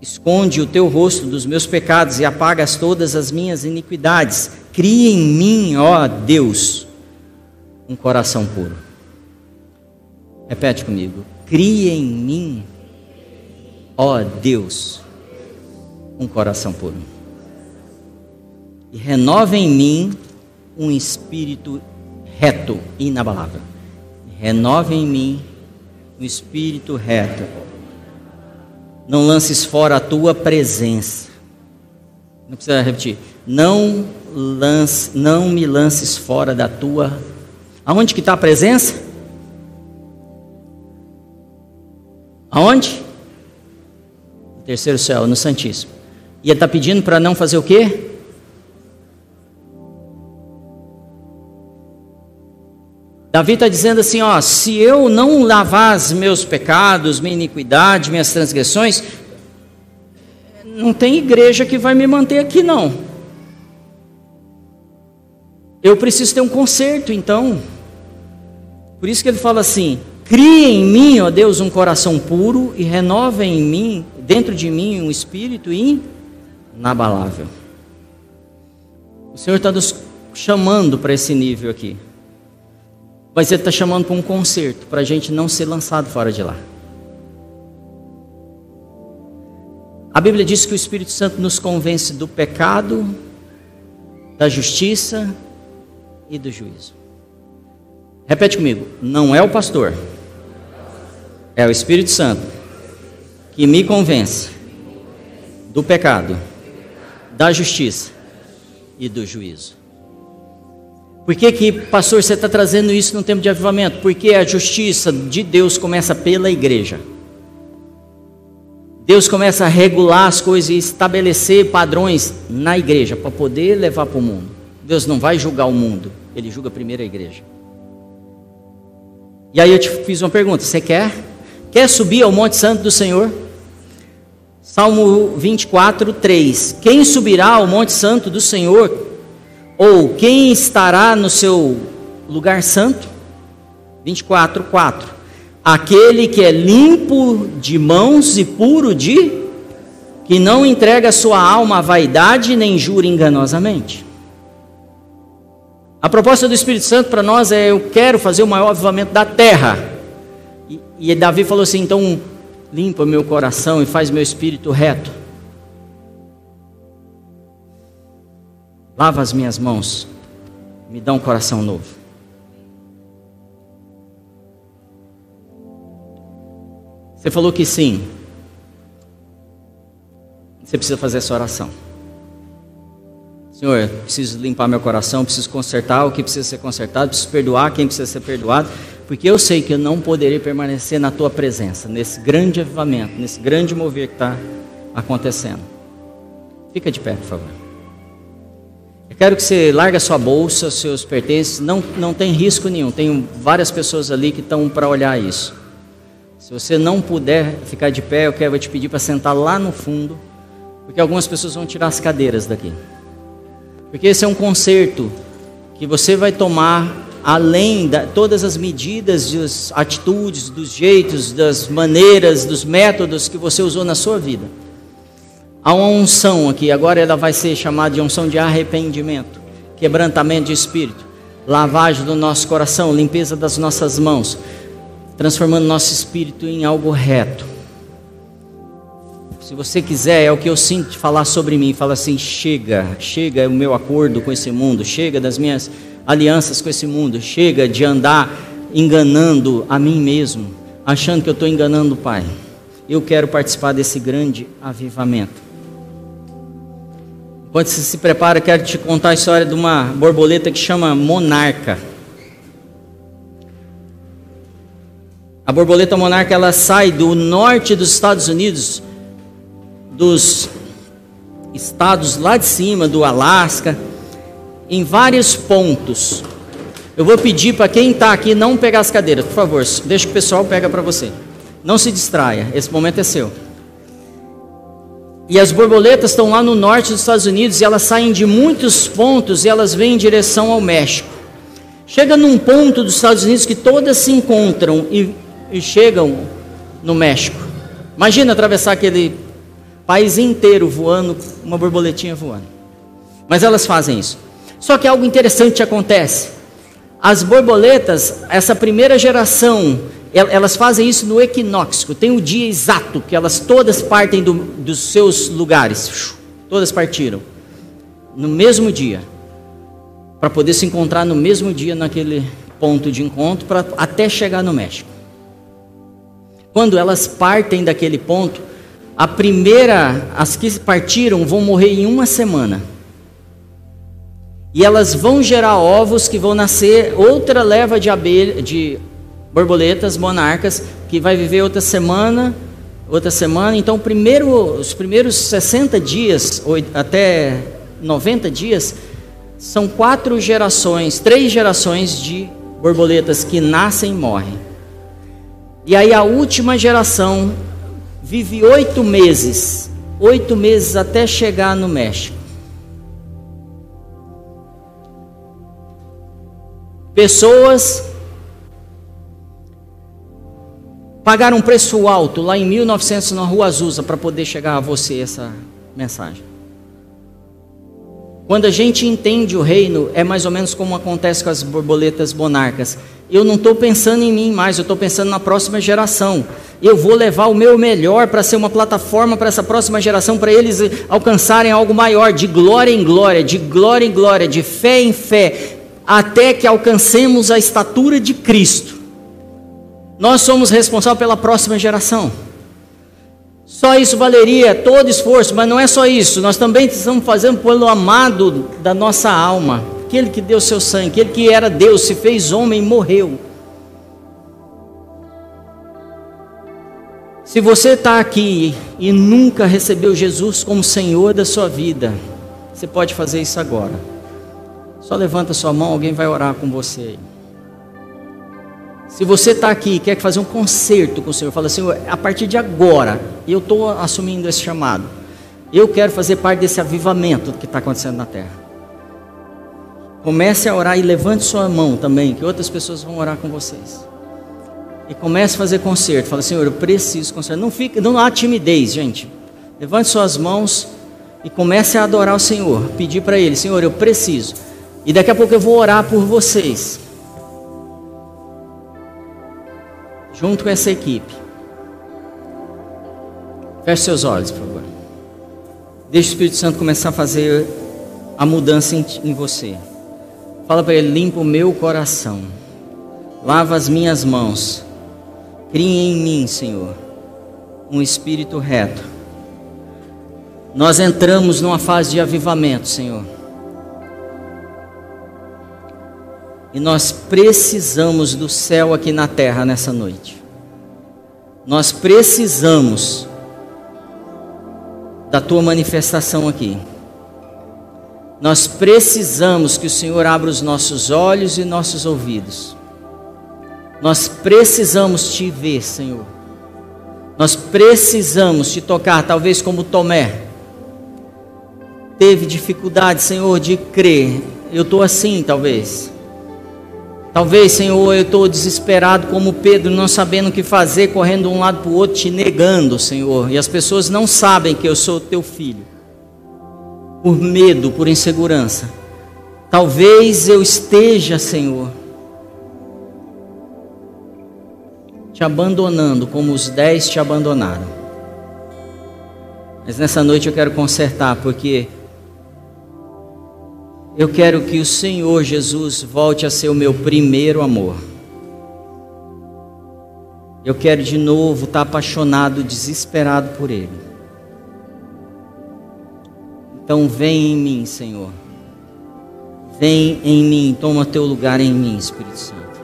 Esconde o teu rosto dos meus pecados e apagas todas as minhas iniquidades. Cria em mim, ó Deus, um coração puro. Repete comigo. Cria em mim, ó Deus, um coração puro. e renova em mim um espírito reto e inabalável. Renova em mim um espírito reto. Não lances fora a tua presença. Não precisa repetir. Não lance, não me lances fora da tua. Aonde que está a presença? Aonde? No terceiro céu, no Santíssimo. E ele está pedindo para não fazer o quê? Davi está dizendo assim: ó, se eu não lavar os meus pecados, minha iniquidade, minhas transgressões, não tem igreja que vai me manter aqui, não. Eu preciso ter um conserto, então. Por isso que ele fala assim: crie em mim, ó Deus, um coração puro e renova em mim, dentro de mim, um espírito inabalável. O Senhor está nos chamando para esse nível aqui. Mas Ele está chamando para um conserto, para a gente não ser lançado fora de lá. A Bíblia diz que o Espírito Santo nos convence do pecado, da justiça e do juízo. Repete comigo: não é o pastor, é o Espírito Santo que me convence do pecado, da justiça e do juízo. Por que, que pastor, você está trazendo isso no tempo de avivamento? Porque a justiça de Deus começa pela igreja. Deus começa a regular as coisas e estabelecer padrões na igreja para poder levar para o mundo. Deus não vai julgar o mundo, ele julga primeiro a igreja. E aí eu te fiz uma pergunta: você quer? Quer subir ao Monte Santo do Senhor? Salmo 24, 3: Quem subirá ao Monte Santo do Senhor? Ou quem estará no seu lugar santo? 24, 4. Aquele que é limpo de mãos e puro de, que não entrega sua alma à vaidade nem jura enganosamente. A proposta do Espírito Santo para nós é: eu quero fazer o maior avivamento da terra. E, e Davi falou assim: então limpa meu coração e faz meu espírito reto. Lava as minhas mãos, me dá um coração novo. Você falou que sim. Você precisa fazer essa oração. Senhor, preciso limpar meu coração, preciso consertar o que precisa ser consertado, preciso perdoar quem precisa ser perdoado, porque eu sei que eu não poderei permanecer na tua presença, nesse grande avivamento, nesse grande mover que está acontecendo. Fica de pé, por favor. Quero que você largue a sua bolsa, seus pertences, não, não tem risco nenhum. Tem várias pessoas ali que estão para olhar isso. Se você não puder ficar de pé, eu quero te pedir para sentar lá no fundo, porque algumas pessoas vão tirar as cadeiras daqui. Porque esse é um conserto que você vai tomar além de todas as medidas, das atitudes, dos jeitos, das maneiras, dos métodos que você usou na sua vida. Há uma unção aqui, agora ela vai ser chamada de unção de arrependimento, quebrantamento de espírito, lavagem do nosso coração, limpeza das nossas mãos, transformando nosso espírito em algo reto. Se você quiser, é o que eu sinto falar sobre mim. Fala assim: chega, chega o meu acordo com esse mundo, chega das minhas alianças com esse mundo, chega de andar enganando a mim mesmo, achando que eu estou enganando o Pai. Eu quero participar desse grande avivamento. Enquanto você se prepara, quero te contar a história de uma borboleta que chama monarca. A borboleta monarca ela sai do norte dos Estados Unidos, dos estados lá de cima, do Alasca, em vários pontos. Eu vou pedir para quem está aqui não pegar as cadeiras, por favor, deixa que o pessoal pega para você. Não se distraia, esse momento é seu. E as borboletas estão lá no norte dos Estados Unidos e elas saem de muitos pontos e elas vêm em direção ao México. Chega num ponto dos Estados Unidos que todas se encontram e, e chegam no México. Imagina atravessar aquele país inteiro voando, uma borboletinha voando. Mas elas fazem isso. Só que algo interessante acontece. As borboletas, essa primeira geração elas fazem isso no equinóxico. Tem o dia exato que elas todas partem do, dos seus lugares. Todas partiram. no mesmo dia, para poder se encontrar no mesmo dia naquele ponto de encontro, para até chegar no México. Quando elas partem daquele ponto, a primeira, as que partiram, vão morrer em uma semana. E elas vão gerar ovos que vão nascer outra leva de abelha, de borboletas monarcas que vai viver outra semana, outra semana. Então, primeiro, os primeiros 60 dias até 90 dias são quatro gerações, três gerações de borboletas que nascem e morrem. E aí a última geração vive oito meses, oito meses até chegar no México. Pessoas pagaram um preço alto lá em 1900 na Rua Azusa para poder chegar a você essa mensagem. Quando a gente entende o reino, é mais ou menos como acontece com as borboletas monarcas. Eu não estou pensando em mim mais, eu estou pensando na próxima geração. Eu vou levar o meu melhor para ser uma plataforma para essa próxima geração, para eles alcançarem algo maior, de glória em glória, de glória em glória, de fé em fé, até que alcancemos a estatura de Cristo. Nós somos responsáveis pela próxima geração. Só isso valeria todo esforço, mas não é só isso. Nós também estamos fazendo pelo amado da nossa alma, aquele que deu seu sangue, aquele que era Deus, se fez homem e morreu. Se você está aqui e nunca recebeu Jesus como Senhor da sua vida, você pode fazer isso agora. Só levanta sua mão, alguém vai orar com você. Se você está aqui e quer fazer um concerto com o Senhor, fala, Senhor, a partir de agora, eu estou assumindo esse chamado. Eu quero fazer parte desse avivamento que está acontecendo na terra. Comece a orar e levante sua mão também, que outras pessoas vão orar com vocês. E comece a fazer concerto. Fala, Senhor, eu preciso concerto. Não, fica, não há timidez, gente. Levante suas mãos e comece a adorar o Senhor. Pedir para Ele, Senhor, eu preciso. E daqui a pouco eu vou orar por vocês. Junto com essa equipe. Feche seus olhos, por favor. Deixe o Espírito Santo começar a fazer a mudança em, em você. Fala para ele: limpa o meu coração, lava as minhas mãos, crie em mim, Senhor, um espírito reto. Nós entramos numa fase de avivamento, Senhor. E nós precisamos do céu aqui na terra nessa noite. Nós precisamos da tua manifestação aqui. Nós precisamos que o Senhor abra os nossos olhos e nossos ouvidos. Nós precisamos te ver, Senhor. Nós precisamos te tocar, talvez como Tomé. Teve dificuldade, Senhor, de crer. Eu estou assim, talvez. Talvez, Senhor, eu estou desesperado como Pedro, não sabendo o que fazer, correndo de um lado para o outro, te negando, Senhor. E as pessoas não sabem que eu sou teu filho. Por medo, por insegurança. Talvez eu esteja, Senhor, te abandonando como os dez te abandonaram. Mas nessa noite eu quero consertar, porque eu quero que o Senhor Jesus volte a ser o meu primeiro amor. Eu quero de novo estar apaixonado, desesperado por Ele. Então vem em mim, Senhor. Vem em mim, toma teu lugar em mim, Espírito Santo.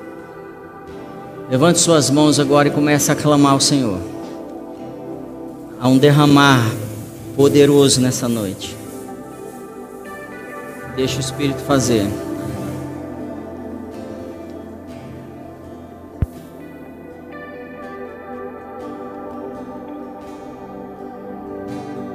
Levante suas mãos agora e comece a clamar ao Senhor. Há um derramar poderoso nessa noite. Deixa o Espírito fazer.